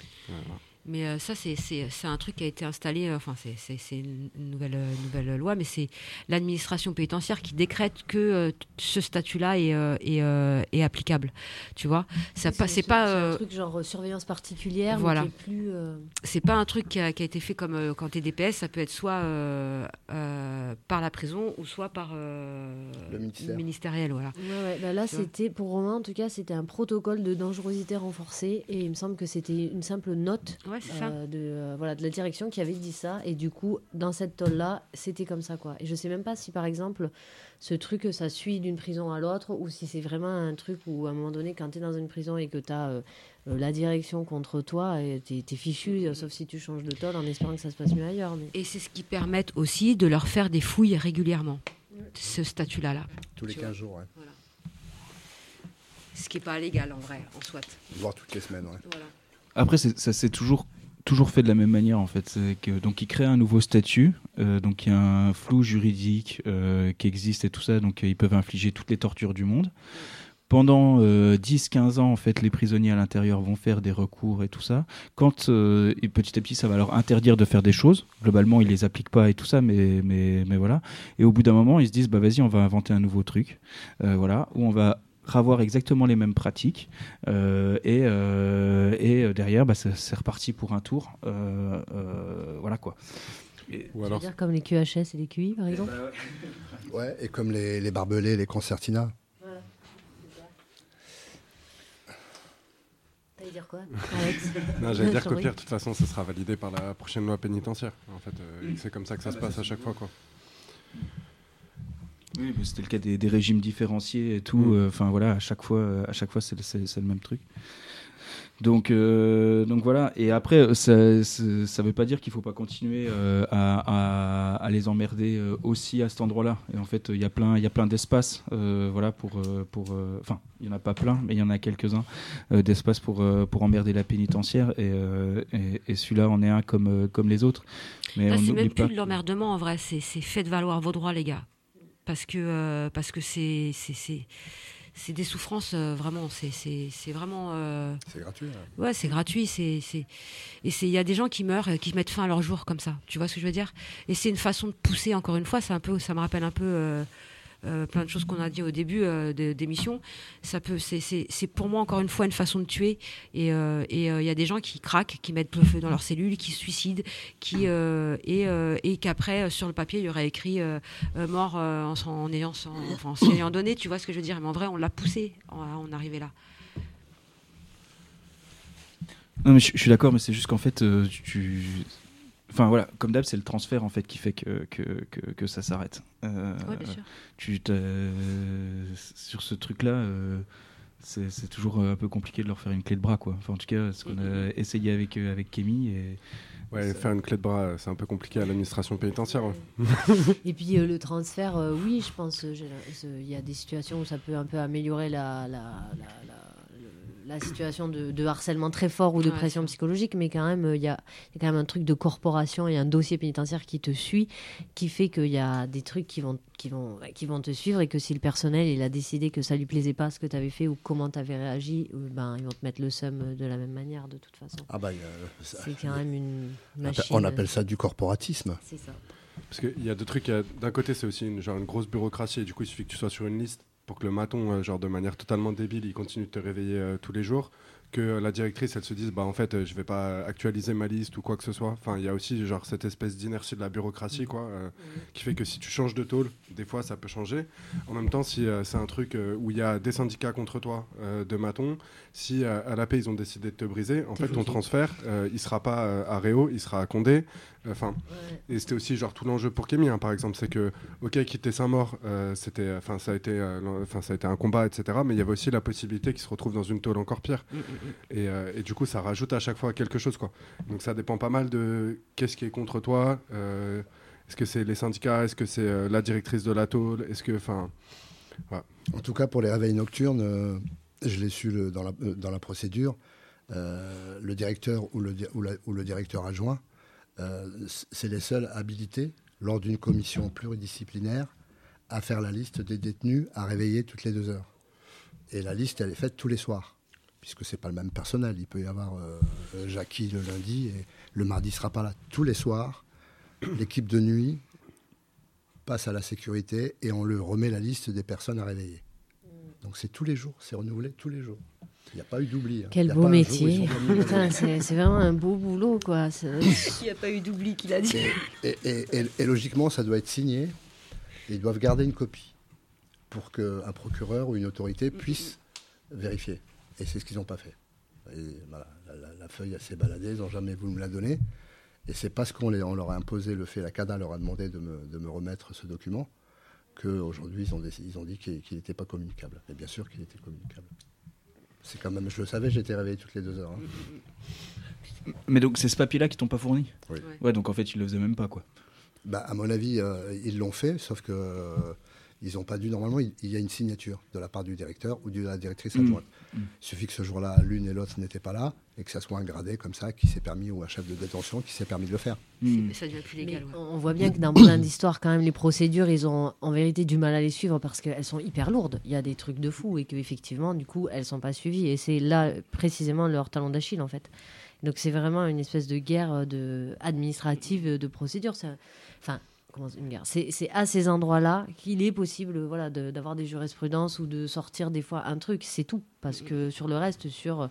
S2: Mais euh, ça, c'est- c'est c'est un truc qui a été installé, euh, enfin, c'est- c'est c'est une nouvelle, euh, nouvelle loi, mais c'est l'administration pénitentiaire qui décrète que euh, ce statut-là est, euh, est, euh, est applicable. Tu vois? Ça
S4: c'est
S2: pas-
S4: un
S2: C'est
S4: truc-
S2: pas.
S4: c'est un
S2: euh,
S4: truc genre euh, surveillance particulière,
S2: Voilà.
S4: mais qui est plus. euh,
S2: c'est pas un truc qui a, qui a été fait comme euh, quand tu es DPS, ça peut être soit euh, euh, par la prison ou soit par euh,
S14: Le ministère.
S2: ministériel. Voilà.
S4: Ouais, ouais, bah là, c'était pour Romain, en tout cas, c'était un protocole de dangerosité renforcée et il me semble que c'était une simple note
S2: Ouais, c'est ça.
S4: euh, de, euh, voilà, de la direction qui avait dit ça. Et du coup, dans cette tôle-là, c'était comme ça. quoi. Et je sais même pas si, par exemple, ce truc, ça suit d'une prison à l'autre ou si c'est vraiment un truc où, à un moment donné, quand tu es dans une prison et que tu as la direction contre toi, et t'es es fichu, euh, sauf si tu changes de tôle en espérant que ça se passe mieux ailleurs. Mais...
S2: Et c'est ce qui permet aussi de leur faire des fouilles régulièrement, ce statut-là. Là,
S14: Tous les
S2: Tu
S14: 15
S2: vois.
S14: jours.
S2: Voilà. Ce qui n'est pas légal en vrai, en soit.
S14: Voire toutes les semaines, ouais.
S2: Voilà.
S15: Après, ça s'est toujours toujours fait de la même manière en fait. Donc ils créent un nouveau statut, euh, donc il y a un flou juridique euh, qui existe et tout ça, donc euh, ils peuvent infliger toutes les tortures du monde. pendant 10-15 ans, en fait, les prisonniers à l'intérieur vont faire des recours et tout ça. Quand et petit à petit, ça va leur interdire de faire des choses. Globalement, ils les appliquent pas et tout ça, mais, mais, mais voilà. Et au bout d'un moment, ils se disent, bah vas-y, on va inventer un nouveau truc, voilà, où on va avoir exactement les mêmes pratiques euh, et, euh, et derrière bah, c'est reparti pour un tour Euh, euh, voilà quoi Et-
S4: Tu veux dire comme les QHS et les QI, par exemple
S14: Ouais, et comme les, les barbelés, les concertinas.
S4: T'allais dire quoi (laughs)
S3: Non, j'allais dire qu'au pire, de toute façon, ça sera validé par la prochaine loi pénitentiaire. En fait, euh, c'est comme ça que ça se passe à chaque fois, quoi.
S15: Oui, c'était le cas des, des régimes différenciés et tout.
S3: Mm.
S15: euh, Enfin voilà, à chaque fois, euh, à chaque fois, c'est le même truc. Donc, euh, donc voilà. Et après, ça, ça veut pas dire qu'il faut pas continuer euh, à, à- à les emmerder euh, aussi à cet endroit-là. Et en fait, il y a plein, il y a plein d'espaces, euh, voilà, pour, pour. euh, Enfin, il y en a pas plein, mais il y en a quelques-uns euh, d'espaces pour euh, pour emmerder la pénitentiaire. Et, euh, et, et celui-là en est un comme comme les autres. Mais on
S2: c'est même
S15: pas
S2: plus de l'emmerdement en vrai, c'est c'est faites valoir vos droits, les gars. Parce que euh, parce que c'est c'est- c'est c'est des souffrances euh, vraiment, c'est c'est c'est vraiment. euh,
S14: C'est gratuit. hein.
S2: Ouais, c'est gratuit, c'est c'est et c'est il y a des gens qui meurent et qui mettent fin à leur jour comme ça. Tu vois ce que je veux dire? Et c'est une façon de pousser encore une fois. C'est un peu, ça me rappelle un peu. Euh, plein de choses qu'on a dit au début euh, d'émission. Ça peut, c'est- pour moi encore une fois une façon de tuer. Et euh, il y a des gens qui craquent, qui mettent le feu dans leurs cellules, qui se suicident, qui et, et qu'après sur le papier il y aurait écrit mort en, en ayant enfin, ayant donné. Tu vois ce que je veux dire Mais en vrai, on l'a poussé à en arriver là.
S15: Non, mais je, je suis d'accord, mais c'est juste qu'en fait, tu. Enfin voilà, comme d'hab, c'est le transfert en fait qui fait que, que, que, que ça s'arrête. Euh,
S2: Ouais, bien sûr.
S15: Tu sur ce truc-là, euh, c'est toujours euh, un peu compliqué de leur faire une clé de bras, quoi. Enfin, en tout cas, ce qu'on a essayé avec avec Kémy et.
S3: Ouais, faire une clé de bras, c'est un peu compliqué à l'administration pénitentiaire. ouais.
S4: Et puis euh, le transfert, euh, oui, je pense, euh, il y a des situations où ça peut un peu améliorer la, la, la, la- le- la situation de, de harcèlement très fort ou de
S2: Ouais,
S4: pression psychologique, mais quand même, euh, il y, a, il y a quand même un truc de corporation et un dossier pénitentiaire qui te suit, qui fait qu'il y a des trucs qui vont, qui, vont, qui vont te suivre et que si le personnel il a décidé que ça lui plaisait pas ce que tu avais fait ou comment tu avais réagi, euh, ben, ils vont te mettre le seum de la même manière de toute façon.
S14: Ah bah,
S4: C'est quand même une
S14: On
S4: machine.
S14: appelle- On appelle ça du corporatisme.
S4: C'est ça.
S3: Parce qu'il y a deux trucs. D'un côté, c'est aussi une, genre une grosse bureaucratie. Et du coup, il suffit que tu sois sur une liste pour que le maton, euh, genre de manière totalement débile, il continue de te réveiller euh, tous les jours. Que la directrice, elle se dise, bah en fait, euh, je vais pas actualiser ma liste ou quoi que ce soit. Enfin, il y a aussi genre cette espèce d'inertie de la bureaucratie, quoi, qui fait que si tu changes de tôle, des fois, ça peut changer. En même temps, si c'est un truc où il y a des syndicats contre toi de maton, si euh, à la paix ils ont décidé de te briser, en fait, ton transfert, euh, il sera pas euh, à Réau, il sera à Condé. Enfin, et c'était aussi genre tout l'enjeu pour Kémy, hein, par exemple, c'est que ok quitter Saint-Maur, euh, c'était, enfin ça a été, euh, enfin ça a été un combat, etc. Mais il y avait aussi la possibilité qu'il se retrouve dans une tôle encore pire.
S2: Mm,
S3: Et, euh, et du coup, ça rajoute à chaque fois quelque chose, quoi. Donc ça dépend pas mal de qu'est-ce qui est contre toi. euh, est-ce que c'est les syndicats Est-ce que c'est euh, la directrice de la tôle Est-ce que, enfin.
S14: En tout cas, pour les réveils nocturnes, euh, je l'ai su le- dans, la, euh, dans la procédure, euh, le directeur ou le, directeur adjoint, euh, c'est les seuls habilités, lors d'une commission pluridisciplinaire, à faire la liste des détenus à réveiller toutes les deux heures. Et la liste, elle est faite tous les soirs, puisque c'est pas le même personnel. Il peut y avoir Jackie le lundi et le mardi sera pas là. Tous les soirs, l'équipe de nuit passe à la sécurité et on lui remet la liste des personnes à réveiller. Donc c'est tous les jours, c'est renouvelé tous les jours. Il n'y a pas eu d'oubli. hein. Il
S4: Quel
S14: y a
S4: beau métier. c'est vraiment un beau boulot, quoi. (laughs) Il n'y a pas eu d'oubli qu'il a dit.
S14: Et, et- et- et logiquement, ça doit être signé. Et ils doivent garder une copie pour qu'un procureur ou une autorité puisse vérifier. Et c'est ce qu'ils n'ont pas fait. Et voilà, la, la- la feuille, elle s'est baladée, ils n'ont jamais voulu me la donner. Et c'est parce qu'on leur a imposé le fait, la CADA leur a demandé de me, de me remettre ce document, qu'aujourd'hui, ils ont, décidé- ils ont dit qu'il qu'il n'était pas communicable. Et bien sûr qu'il était communicable. C'est quand même, je le savais, j'étais réveillé toutes les deux heures. hein. (laughs)
S15: Mais donc c'est ce papier-là qui t'ont pas fourni?
S14: Oui.
S15: Ouais, donc en fait ils le faisaient même pas quoi.
S14: Bah, à mon avis, euh, ils l'ont fait, sauf que euh, ils n'ont pas dû, normalement, il, il y a une signature de la part du directeur ou de la directrice
S15: Mm.
S14: adjointe.
S15: Mm.
S14: Il suffit que ce jour-là, l'une et l'autre n'étaient pas là et que ça soit un gradé comme ça qui s'est permis, ou un chef de détention qui s'est permis de le faire.
S15: Mm.
S2: Ça devient plus légal.
S4: On voit bien que d'un point d'histoire, quand même, les procédures, ils ont en vérité du mal à les suivre parce qu'elles sont hyper lourdes. Il y a des trucs de fou et qu'effectivement, du coup, elles sont pas suivies. Et c'est là précisément leur talon d'Achille, en fait. Donc c'est vraiment une espèce de guerre euh, de, administrative de procédure. Ça- Enfin, comment une guerre C'est à ces endroits-là qu'il est possible voilà, de- d'avoir des jurisprudences ou de sortir des fois un truc. C'est tout. Parce que sur le reste, sur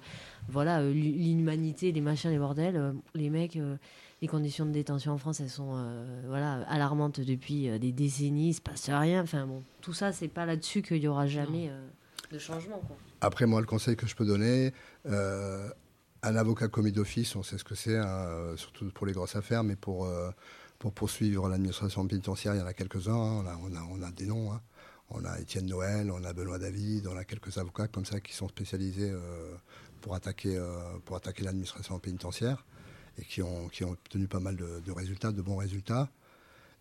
S4: voilà euh, l'inhumanité, les machins, les bordels, euh, les mecs... euh, les conditions de détention en France, elles sont euh, voilà, alarmantes depuis des décennies, il se passe rien. Enfin bon, tout ça, c'est pas là-dessus qu'il y aura jamais euh, de changement. Quoi.
S14: Après, moi, le conseil que je peux donner, euh, un avocat commis d'office, on sait ce que c'est, hein, surtout pour les grosses affaires, mais pour, euh, pour poursuivre l'administration pénitentiaire, il y en a quelques-uns. hein. on, a, on, a, on a des noms. hein. On a Étienne Noël, on a Benoît David, on a quelques avocats comme ça qui sont spécialisés euh, pour attaquer, euh, pour attaquer l'administration pénitentiaire et qui ont, qui ont obtenu pas mal de, de résultats, de bons résultats.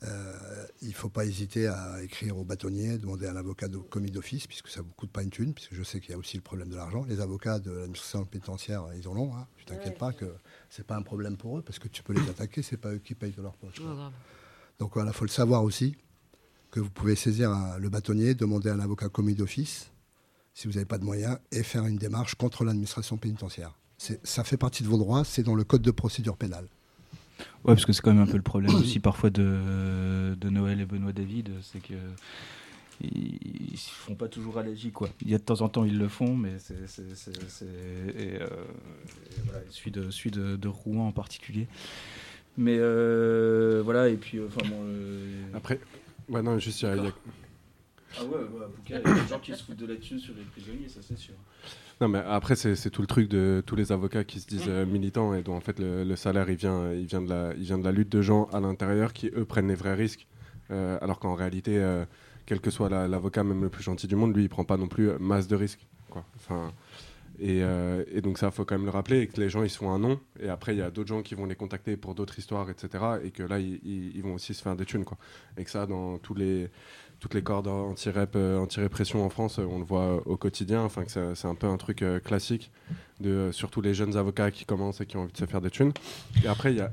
S14: Euh, il ne faut pas hésiter à écrire au bâtonnier, demander un avocat de commis d'office, puisque ça ne vous coûte pas une thune, puisque je sais qu'il y a aussi le problème de l'argent. Les avocats de l'administration pénitentiaire, ils en ont. Hein. Tu t'inquiètes pas que c'est pas un problème pour eux, parce que tu peux les attaquer, c'est pas eux qui payent de leur poche. Donc voilà, il faut le savoir aussi, que vous pouvez saisir un- le bâtonnier, demander un avocat commis d'office, si vous n'avez pas de moyens, et faire une démarche contre l'administration pénitentiaire. Ça fait partie de vos droits, c'est dans le code de procédure pénale.
S15: Ouais, parce que c'est quand même un peu le problème aussi parfois de, de Noël et Benoît David, c'est que ils, ils font pas toujours à l'agi quoi. Il y a de temps en temps ils le font, mais c'est et, euh, et voilà, celui de celui de, de Rouen en particulier. Mais euh, voilà et puis euh, enfin bon. euh,
S3: Après, ouais non juste il y a-
S15: Ah ouais, ouais, Bouquet, il y a des gens qui se foutent de la thune sur les prisonniers, ça c'est sûr.
S3: Non, mais après, c'est c'est tout le truc de tous les avocats qui se disent euh, militants et dont en fait le, le salaire il vient, il, vient de la, il vient de la lutte de gens à l'intérieur qui eux prennent les vrais risques. Euh, alors qu'en réalité, euh, quel que soit la- l'avocat, même le plus gentil du monde, lui il prend pas non plus masse de risques. Enfin, et, euh, et donc ça, faut quand même le rappeler et que les gens ils se font un nom et après il y a d'autres gens qui vont les contacter pour d'autres histoires, etc. Et que là ils, vont aussi se faire des thunes. Quoi. Et que ça, dans toutes les cordes euh, anti-répression en France, on le voit au quotidien. Enfin, que c'est un peu un truc euh, classique de surtout les jeunes avocats qui commencent et qui ont envie de se faire des thunes. Et après, il y a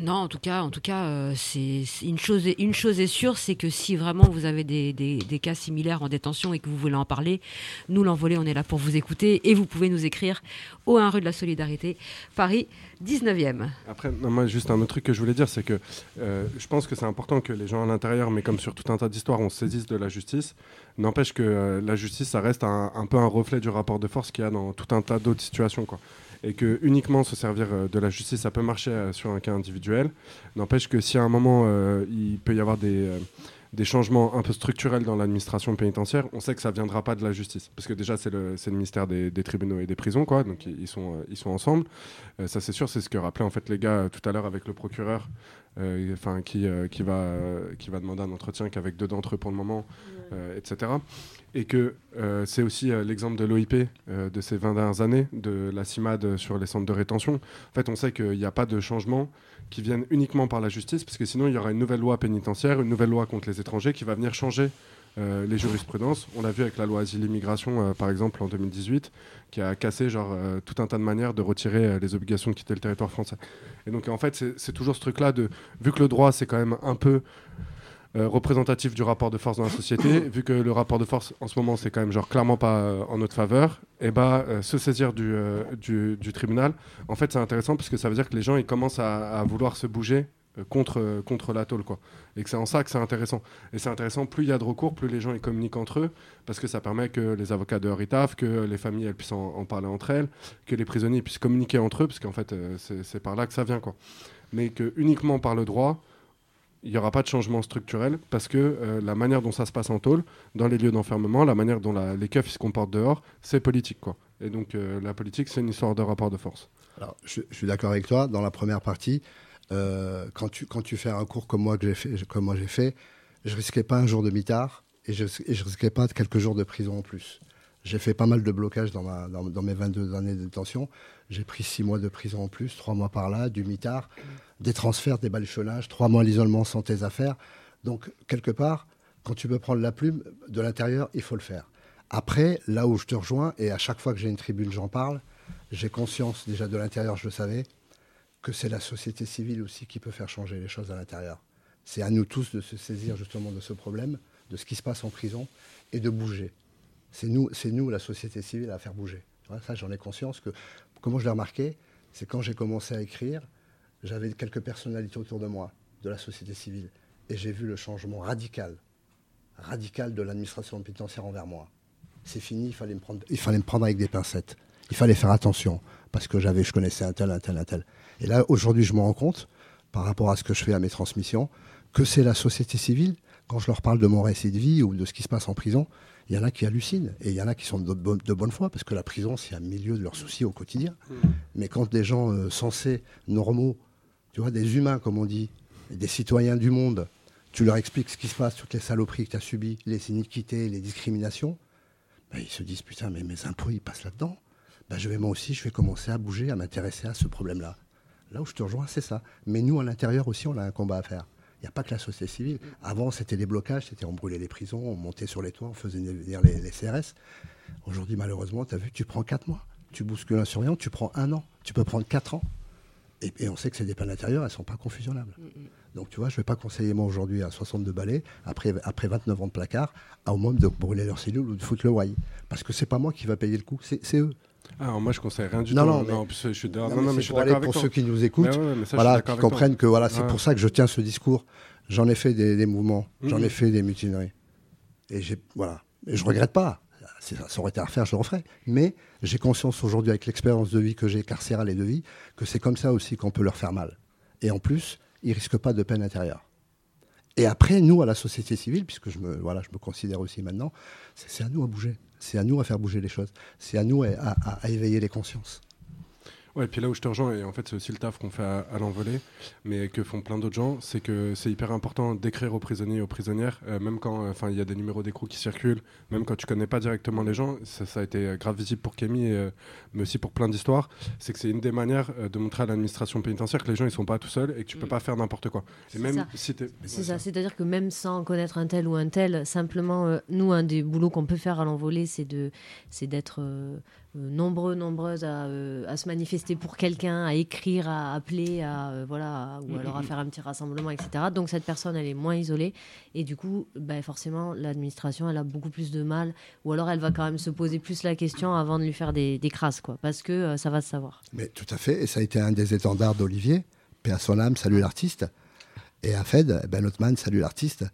S2: Non, en tout cas, en tout cas, euh, c'est une chose. est- Une chose est sûre, c'est que si vraiment vous avez des, cas similaires en détention et que vous voulez en parler, nous l'envolé, on est là pour vous écouter et vous pouvez nous écrire au 1 rue de la Solidarité, Paris 19e.
S3: Après, moi, juste un autre truc que je voulais dire, c'est que euh, je pense que c'est important que les gens à l'intérieur, mais comme sur tout un tas d'histoires, on se saisisse de la justice. N'empêche que euh, la justice, ça reste un, un peu un reflet du rapport de force qu'il y a dans tout un tas d'autres situations. Quoi. Et que uniquement se servir euh, de la justice, ça peut marcher euh, sur un cas individuel. N'empêche que si à un moment, euh, il peut y avoir des, des changements un peu structurels dans l'administration pénitentiaire, on sait que ça viendra pas de la justice. Parce que déjà, c'est le, c'est le ministère des, des tribunaux et des prisons, quoi. donc ils, sont, ils sont ensemble. Euh, ça, c'est sûr, c'est ce que rappelaient en fait les gars tout à l'heure avec le procureur, euh, qui, euh, qui, va, qui va demander un entretien qu'avec deux d'entre eux pour le moment, etc. Et que euh, c'est aussi euh, l'exemple de l'OIP euh, de ces 20 dernières années, de la CIMAD sur les centres de rétention. En fait, on sait qu'il n'y a pas de changement qui viennent uniquement par la justice, parce que sinon, il y aura une nouvelle loi pénitentiaire, une nouvelle loi contre les étrangers qui va venir changer les jurisprudences. On l'a vu avec la loi asile-immigration, par exemple, en 2018, qui a cassé genre, tout un tas de manières de retirer les obligations de quitter le territoire français. Et donc, en fait, c'est toujours ce truc-là de, vu que le droit, c'est quand même un peu euh, représentatif du rapport de force dans la société, (coughs) vu que le rapport de force en ce moment c'est quand même genre clairement pas euh, en notre faveur, et bah euh, se saisir du, du, du tribunal, en fait c'est intéressant parce que ça veut dire que les gens ils commencent à, à vouloir se bouger contre, contre la tôle quoi. Et que c'est en ça que c'est intéressant. Et c'est intéressant, plus il y a de recours, plus les gens ils communiquent entre eux, parce que ça permet que les avocats dehors ils taffent, que les familles elles puissent en, en parler entre elles, que les prisonniers puissent communiquer entre eux, parce qu'en fait euh, c'est c'est par là que ça vient quoi. Mais que uniquement par le droit, il n'y aura pas de changement structurel parce que euh, la manière dont ça se passe en tôle, dans les lieux d'enfermement, la manière dont les keufs se comportent dehors, c'est politique. Quoi. Et donc euh, la politique, c'est une histoire de rapport de force.
S14: Alors, je, suis d'accord avec toi. Dans la première partie, euh, quand, tu, quand tu fais un cours comme moi, que j'ai fait, comme moi j'ai fait, je risquais pas un jour de mitard et je, et risquais pas quelques jours de prison en plus. J'ai fait pas mal de blocages dans, ma, dans, dans mes 22 années de détention. J'ai pris 6 mois de prison en plus, 3 mois par là, du mitard, des transferts, des balichonnages, 3 mois d'isolement sans tes affaires. Donc, quelque part, Quand tu peux prendre la plume de l'intérieur, il faut le faire. Après, là où je te rejoins, et à chaque fois que j'ai une tribune, j'en parle, j'ai conscience déjà de l'intérieur, je le savais, que c'est la société civile aussi qui peut faire changer les choses à l'intérieur. C'est à nous tous de se saisir justement de ce problème, de ce qui se passe en prison, et de bouger. C'est nous, c'est nous, la société civile, à faire bouger. Ça, j'en ai conscience que, comment je l'ai remarqué, c'est quand j'ai commencé à écrire, j'avais quelques personnalités autour de moi, de la société civile, et j'ai vu le changement radical, radical de l'administration pénitentiaire envers moi. C'est fini, il fallait, me prendre, il fallait me prendre avec des pincettes. Il fallait faire attention, parce que j'avais, je connaissais un tel, un tel, un tel. Et là, aujourd'hui, je me rends compte, par rapport à ce que je fais à mes transmissions, que c'est la société civile, quand je leur parle de mon récit de vie ou de ce qui se passe en prison, il y en a qui hallucinent et il y en a qui sont de, bonne, de bonne foi parce que la prison, c'est un milieu de leurs soucis au quotidien. Mais quand des gens euh, sensés, normaux, tu vois, des humains, comme on dit, des citoyens du monde, tu leur expliques ce qui se passe, toutes les saloperies que tu as subies, les iniquités, les discriminations, ben, ils se disent putain, mais mes impôts, ils passent là-dedans. Ben, je vais moi aussi, je vais commencer à bouger, à m'intéresser à ce problème-là. Là où je te rejoins, c'est ça. Mais nous, à l'intérieur aussi, on a un combat à faire. Il n'y a pas que la société civile. Avant, c'était des blocages, c'était on brûlait les prisons, on montait sur les toits, on faisait venir les, CRS. Aujourd'hui, malheureusement, tu as vu, tu prends 4 mois. Tu bouscules un surveillant, tu prends un an. Tu peux prendre 4 ans. Et, et on sait que ces peines intérieures, elles ne sont pas confusionnables. Donc, tu vois, je ne vais pas conseiller, moi, aujourd'hui, à 62 balais, après, après 29 ans de placard, à au moins de brûler leurs cellules ou de foutre le why. Parce que c'est pas moi qui va payer le coup, c'est c'est eux.
S3: Ah, alors moi je conseille rien du
S14: Non,
S3: tout.
S14: non, mais-
S3: plus, je suis d'accord.
S14: Non,
S3: Non,
S14: mais
S3: non, je suis
S14: pour aller
S3: d'accord avec
S14: pour ceux qui nous écoutent,
S3: ouais, ouais, ça,
S14: voilà, qui
S3: toi.
S14: comprennent que voilà, c'est
S3: Ouais.
S14: pour ça que je tiens ce discours. J'en ai fait des, des mouvements, j'en
S3: Mhm.
S14: ai fait des mutineries, et j'ai voilà, et je regrette pas. Si ça, ça aurait été à refaire, je le referais. Mais j'ai conscience aujourd'hui, avec l'expérience de vie que j'ai carcérale et de vie, que c'est comme ça aussi qu'on peut leur faire mal. Et en plus, ils risquent pas de peine intérieure. Et après, nous, à la société civile, puisque je me, considère aussi maintenant, c'est à nous à bouger. C'est à nous à faire bouger les choses. C'est à nous à éveiller les consciences.
S3: Ouais, et puis là où je te rejoins, et en fait c'est aussi le taf qu'on fait à, à l'envolée, mais que font plein d'autres gens, c'est que c'est hyper important d'écrire aux prisonniers et aux prisonnières, euh, même quand euh, il y a des numéros d'écrou qui circulent, même quand tu connais pas directement les gens, ça, ça a été euh, grave visible pour et, euh, mais aussi pour plein d'histoires, c'est que c'est une des manières de montrer à l'administration pénitentiaire que les gens ils sont pas tout seuls et que tu peux pas faire n'importe quoi. Et
S4: C'est
S3: même
S4: ça.
S3: si.
S4: C'est ça, c'est-à-dire que même sans connaître un tel ou un tel, simplement, nous, un des boulots qu'on peut faire à l'envolée, c'est d'être nombreux, nombreuses à, euh, à se manifester pour quelqu'un, à écrire, à appeler, à euh, voilà, à- ou
S2: Mm,
S4: alors à
S2: mm,
S4: faire un petit rassemblement, etc. Donc cette personne, elle est moins isolée, et du coup, ben, forcément, l'administration, elle a beaucoup plus de mal, ou alors elle va quand même se poser plus la question avant de lui faire des, des crasses, quoi, parce que euh, ça va se savoir.
S14: Mais tout à fait, et ça a été un des étendards d'Olivier, paix à son âme, salut l'artiste. Et à Fed, Ben Othman, salut l'artiste.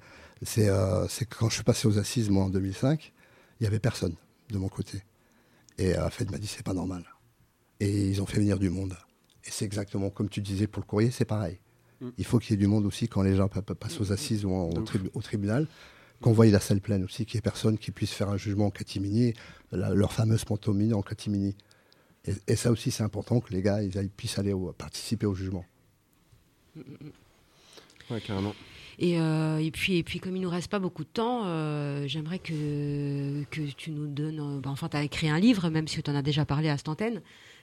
S14: C'est euh, c'est que quand je suis passé aux assises, moi, en 2005, il n'y avait personne de mon côté. Et euh, Fed m'a dit, c'est pas normal. Et ils ont fait venir du monde. Et c'est exactement comme tu disais pour le courrier, c'est pareil.
S3: Mm.
S14: Il faut qu'il y ait du monde aussi quand les gens pa- pa- passent aux assises ou en- au, tribu- au tribunal, qu'on voie la salle pleine aussi, qu'il n'y ait personne qui puisse faire un jugement en catimini, la- leur fameuse pantomime en catimini. Et, et ça aussi, c'est important que les gars ils puissent aller au- participer au jugement.
S3: Ouais, carrément.
S2: Et, euh, et, puis, et puis, comme il nous reste pas beaucoup de temps, euh, j'aimerais que, que tu nous donnes. euh, bah, enfin, tu as écrit un livre, même si tu en as déjà parlé à cette antenne.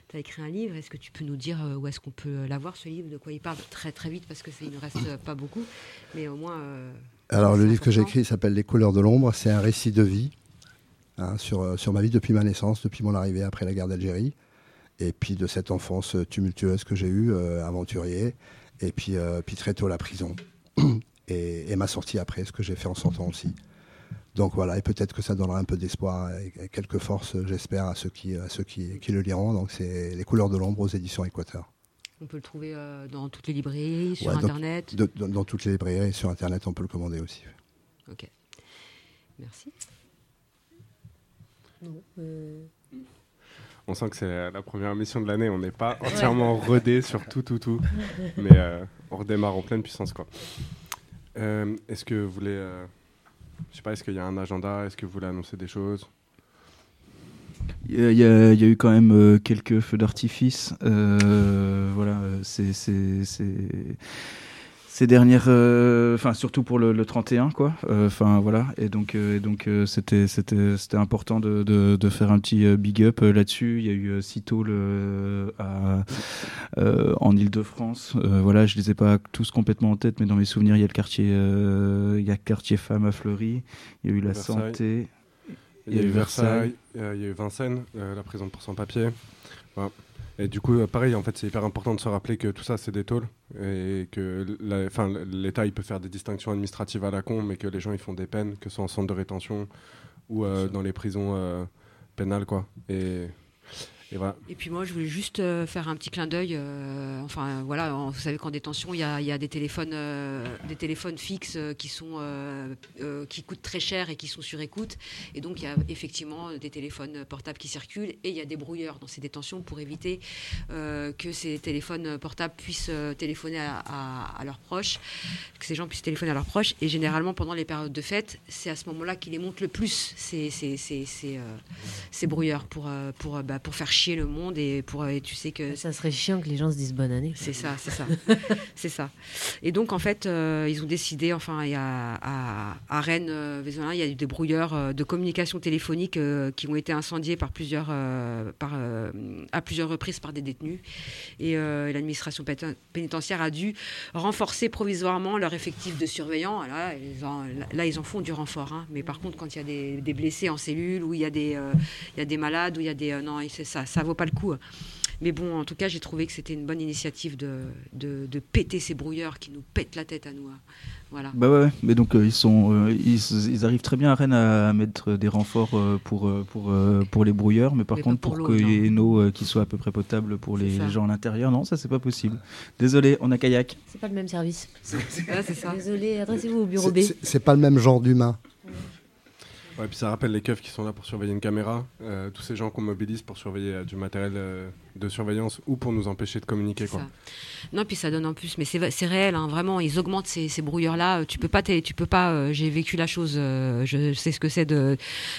S2: Tu as écrit un livre. Est-ce que tu peux nous dire où est-ce qu'on peut l'avoir, ce livre De quoi il parle? Très, très vite, parce que ça, il ne reste pas beaucoup. Mais au moins. euh,
S14: Alors, le livre que j'ai écrit s'appelle Les couleurs de l'ombre. C'est un récit de vie hein, sur, sur ma vie depuis ma naissance, depuis mon arrivée après la guerre d'Algérie. Et puis de cette enfance tumultueuse que j'ai eue, aventurier. Et puis, puis très tôt la prison. (clears throat) et, et ma sortie après, ce que j'ai fait en sortant aussi. Donc voilà, et peut-être que ça donnera un peu d'espoir et, quelques forces, j'espère, à ceux, qui, à ceux qui, qui le liront. Donc c'est Les couleurs de l'ombre aux éditions Équateur.
S2: On peut le trouver euh, dans toutes les librairies, sur
S14: Ouais, dans-
S2: Internet.
S14: dans- dans toutes les librairies sur Internet, on peut le commander aussi.
S2: Ok. Merci.
S3: On sent que c'est la, première émission de l'année, on n'est pas entièrement rodé sur tout, tout, tout. Mais euh, on redémarre en pleine puissance, quoi. Euh, est-ce que vous voulez. euh, je sais pas, est-ce qu'il y a un agenda? Est-ce que vous voulez annoncer des choses?
S15: Il y, a- y a eu quand même euh, quelques feux d'artifice. euh, voilà, c'est- ces dernières, euh, enfin surtout pour le, le 31, quoi. Euh, Enfin voilà, et donc euh, et donc c'était c'était c'était important de, de, de faire un petit big up là-dessus. Il y a eu sitôt le à, en Ile-de-France. Euh, voilà, je les ai pas tous complètement en tête, mais dans mes souvenirs, il y a le quartier, il y a le quartier Femmes à Fleury, il y a eu la
S3: Versailles.
S15: santé,
S3: Il y a eu Versailles, euh, il y a eu Vincennes, euh, la prison pour sans-papier. Voilà. Et du coup, euh, pareil, en fait, c'est hyper important de se rappeler que tout ça, c'est des tôles. Et que l'État, il peut faire des distinctions administratives à la con, mais que les gens, ils font des peines, que ce soit en centre de rétention ou euh, dans les prisons euh, pénales, quoi. Et, et
S2: puis moi, je voulais juste euh, faire un petit clin d'œil. euh, enfin, voilà, vous savez qu'en détention, il y a, des téléphones, euh, des téléphones fixes qui sont, qui coûtent très cher et qui sont sur écoute. Et donc, il y a effectivement des téléphones portables qui circulent et il y a des brouilleurs dans ces détentions pour éviter que ces téléphones portables puissent téléphoner à, leurs proches, que ces gens puissent téléphoner à leurs proches. Et généralement, pendant les périodes de fête, c'est à ce moment-là qu'ils les montent le plus ces, ces, brouilleurs pour, pour, bah, pour faire chier le monde et pour euh, et tu sais que
S4: Ça serait chiant que les gens se disent bonne année.
S2: c'est ça, c'est ça, (laughs) c'est ça. Et donc en fait, euh, ils ont décidé, enfin, il y a à, à Rennes, euh, il y a eu des brouilleurs euh, de communication téléphonique qui ont été incendiés par plusieurs, par, à plusieurs reprises par des détenus. Et l'administration pénitentiaire a dû renforcer provisoirement leur effectif de surveillants. Là, ils en, là, ils en font du renfort. hein. Mais par contre, quand il y a des, des blessés en cellule, ou il y a des, il y a des malades, ou il y a des, non, c'est ça, ça vaut pas le coup. Mais bon, en tout cas, j'ai trouvé que c'était une bonne initiative de, de, de péter ces brouilleurs qui nous pètent la tête à nous. hein. Voilà.
S15: Bah ouais, mais donc euh, ils sont, euh, ils, ils arrivent très bien à Rennes à, à mettre des renforts euh, pour pour euh, pour les brouilleurs, mais par
S2: Mais
S15: contre
S2: pour
S15: qu'il y ait une eau euh, qui soit à peu près potable pour les, gens à l'intérieur, non, ça c'est pas possible. Désolé, on a kayak.
S4: C'est pas le même service. (laughs)
S2: Ouais, c'est ça.
S4: Désolé, adressez-vous au bureau B.
S14: C'est pas le même genre d'humain.
S3: Ouais, puis ça rappelle les keufs qui sont là pour surveiller une caméra, euh, tous ces gens qu'on mobilise pour surveiller euh, du matériel euh, de surveillance ou pour nous empêcher de communiquer. Quoi.
S2: Non, puis ça donne en plus, mais c'est c'est réel, hein, vraiment. Ils augmentent ces, ces brouilleurs-là. Tu peux pas, tu peux pas. J'ai vécu la chose. je sais ce que c'est de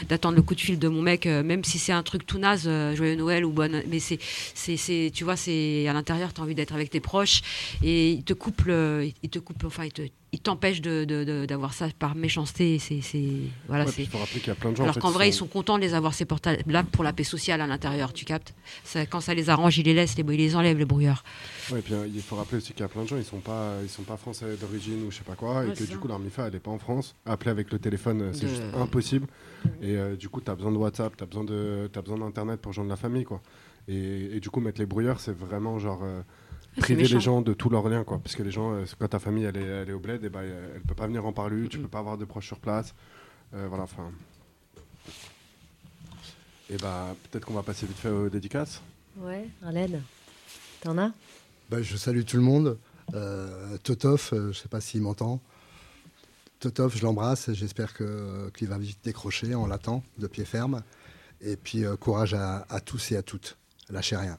S2: d'attendre le coup de fil de mon mec, même si c'est un truc tout naze, joyeux Noël ou bonne. Mais c'est, c'est, c'est, tu vois, c'est à l'intérieur, tu as envie d'être avec tes proches et ils te coupent, ils te coupent, enfin, ils te ils t'empêchent de, de- de- d'avoir ça par méchanceté. C'est, voilà,
S3: Ouais,
S2: c'est-
S3: puis il faut rappeler qu'il y a plein de gens, en
S2: Alors qu'en vrai, ils
S3: sont-
S2: contents de les avoir ces portables-là pour la paix sociale à l'intérieur, tu captes? Ça, Quand ça les arrange, ils les laissent, les, ils les enlèvent, les brouilleurs.
S3: Ouais, et puis euh, il faut rappeler aussi qu'il y a plein de gens, ils sont pas, ils sont pas français d'origine ou je sais pas quoi,
S2: Ouais,
S3: et que du coup leur MIFA elle est pas en France. Appeler avec le téléphone, euh, c'est
S2: De-
S3: juste impossible. Et euh, du coup, tu as besoin de WhatsApp, tu as besoin de, t'as besoin d'internet pour joindre la famille, quoi. Et, et du coup, mettre les brouilleurs, c'est vraiment genre euh, priver
S2: méchant.
S3: les gens de tous leurs liens, quoi. Parce que les gens, euh, quand ta famille elle est, elle est au bled, et ben elle peut pas venir en parler, tu peux pas avoir de proches sur place. Euh, voilà, enfin. Et bah peut-être qu'on va passer vite fait aux dédicaces.
S4: Ouais, Arlène, t'en as?
S14: Bah, je salue tout le monde. Euh, Totov, euh, je sais pas s'il m'entend. Totov, je l'embrasse. et J'espère que- qu'il va vite décrocher. On l'attend de pied ferme. Et puis euh, courage à, à tous et à toutes. Lâchez rien.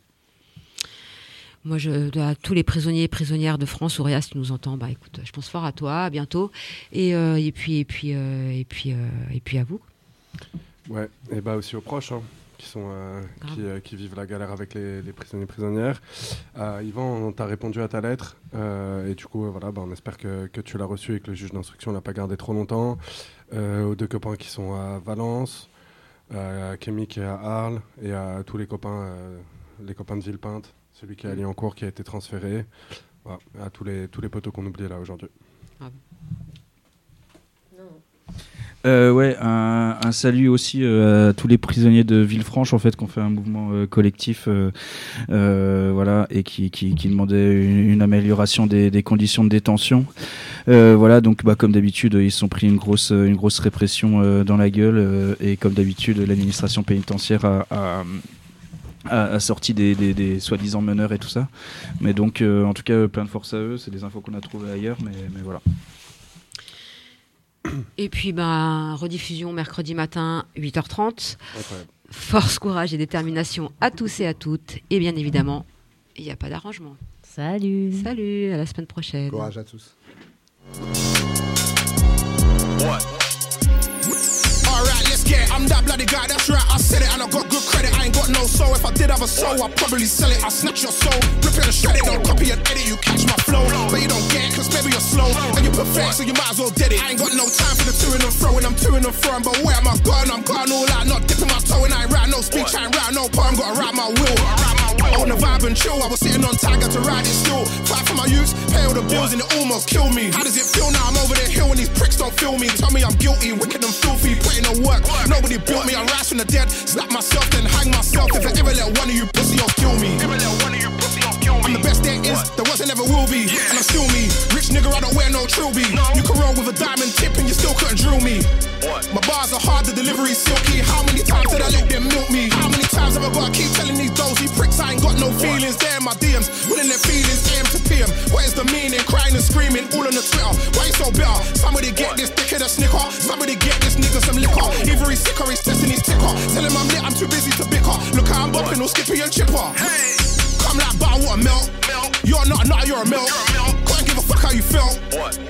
S2: Moi, je, à tous les prisonniers et prisonnières de France, Auréa, si tu nous entends, bah écoute, je pense fort à toi, à bientôt. Et, euh, et puis, et puis, euh, et puis, euh, et puis à vous.
S3: Ouais, et bah aussi aux proches hein, qui, sont, qui, qui vivent la galère avec les, les prisonniers et prisonnières. Yvan, on t'a répondu à ta lettre et du coup, voilà, bah, on espère que, que tu l'as reçu et que le juge d'instruction l'a pas gardé trop longtemps. Aux deux copains qui sont à Valence, à Kémy qui est à Arles et à tous les copains, les copains de Villepinte, celui qui est à Liancourt qui a été transféré. Voilà, à tous les, tous les poteaux qu'on oublie là aujourd'hui.
S15: Euh, ouais, un, un salut aussi euh, à tous les prisonniers de Villefranche en fait, qui ont fait un mouvement euh, collectif, euh, euh, voilà, et qui, qui, qui demandait une, une amélioration des, des conditions de détention. Euh, voilà, donc bah, comme d'habitude, ils se sont pris une grosse, une grosse répression euh, dans la gueule, euh, et comme d'habitude, l'administration pénitentiaire a, a a, a sorti des, des, des soi-disant meneurs et tout ça. Mais donc, euh, en tout cas, plein de force à eux. C'est des infos qu'on a trouvées ailleurs, mais, mais voilà.
S2: Et puis, ben, rediffusion mercredi matin, 8h30.
S3: Incroyable.
S2: Force, courage et détermination à tous et à toutes. Et bien évidemment, il n'y a pas d'arrangement.
S4: Salut.
S2: Salut, à la semaine prochaine.
S14: Courage à tous.
S18: It. I'm that bloody guy, that's right. I said it and I got good credit. I ain't got no soul. If I did have a soul, I'd probably sell it. I'll snatch your soul, rip it and shred it. Don't copy and edit, you catch my flow. But you don't get it, cause maybe you're slow. And you're pathetic, so you might as well dead it. I ain't got no time for the to and fro. And I'm to and fro. But where am I going? I'm going all out, not dipping my toe. And I ain't write no speech, I ain't write no poem. Gotta write my will.
S19: I wanna vibe and chill. I was sitting on Tiger to ride it still. Fight for my youth, pay all the bills, and it almost killed me. How does it feel now? I'm over the hill and these pricks don't feel me. Tell me I'm guilty, wicked and filthy, putting in work. Nobody built me. I rise from the dead, slap myself, then hang myself. If I ever let one of you pussy off kill me. I'm the best there is, there wasn't ever will be. And I'm still me. Rich nigga, I don't wear no trilby. You can roll with a diamond tip and you still couldn't drill me. My bars are hard, the delivery silky. How many times did I let them milk me? How many times have I got to keep telling these dozy pricks I ain't got no feelings? They're my DMs, willing their feelings, AM to PM. What is the meaning? Crying and screaming all on the Twitter. Why you so bitter? Somebody get this dickhead a snicker. Somebody get this nigga some liquor. Either he's sick or he's testing his ticker. Tell him I'm lit, I'm too busy to bicker. Look how I'm bopping all skippy and chipper. Hey! Come like bar water melt. You're not a nut, you're a milk. Couldn't give a fuck how you felt.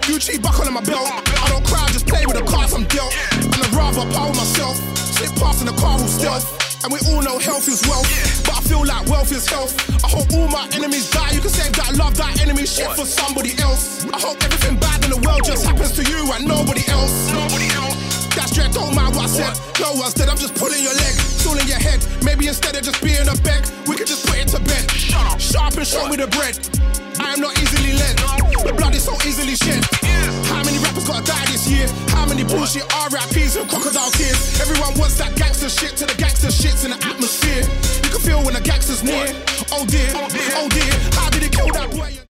S19: You cheat buckle on my belt. I don't cry, I just play with the cards I'm dealt. And I'd rather power myself. Slip past in the car with stealth. And we all know health is wealth. But I feel like wealth is health. I hope all my enemies die. You can save that love, that enemy shit for somebody else. I hope everything bad in the world just happens to you and nobody else. Nobody else. Straight, don't mind what I said. No one's dead, I'm just pulling your leg. In your head. Maybe instead of just being a beg, we could just put it to bed. Shut up. Shut up and show me the bread. I am not easily led. The blood is so easily shed. How many rappers gotta die this year? How many bullshit RIPs and crocodile tears? Everyone wants that gangster shit to the gangster shits in the atmosphere. You can feel when the gangster's near. Oh, oh dear, oh dear, how did it kill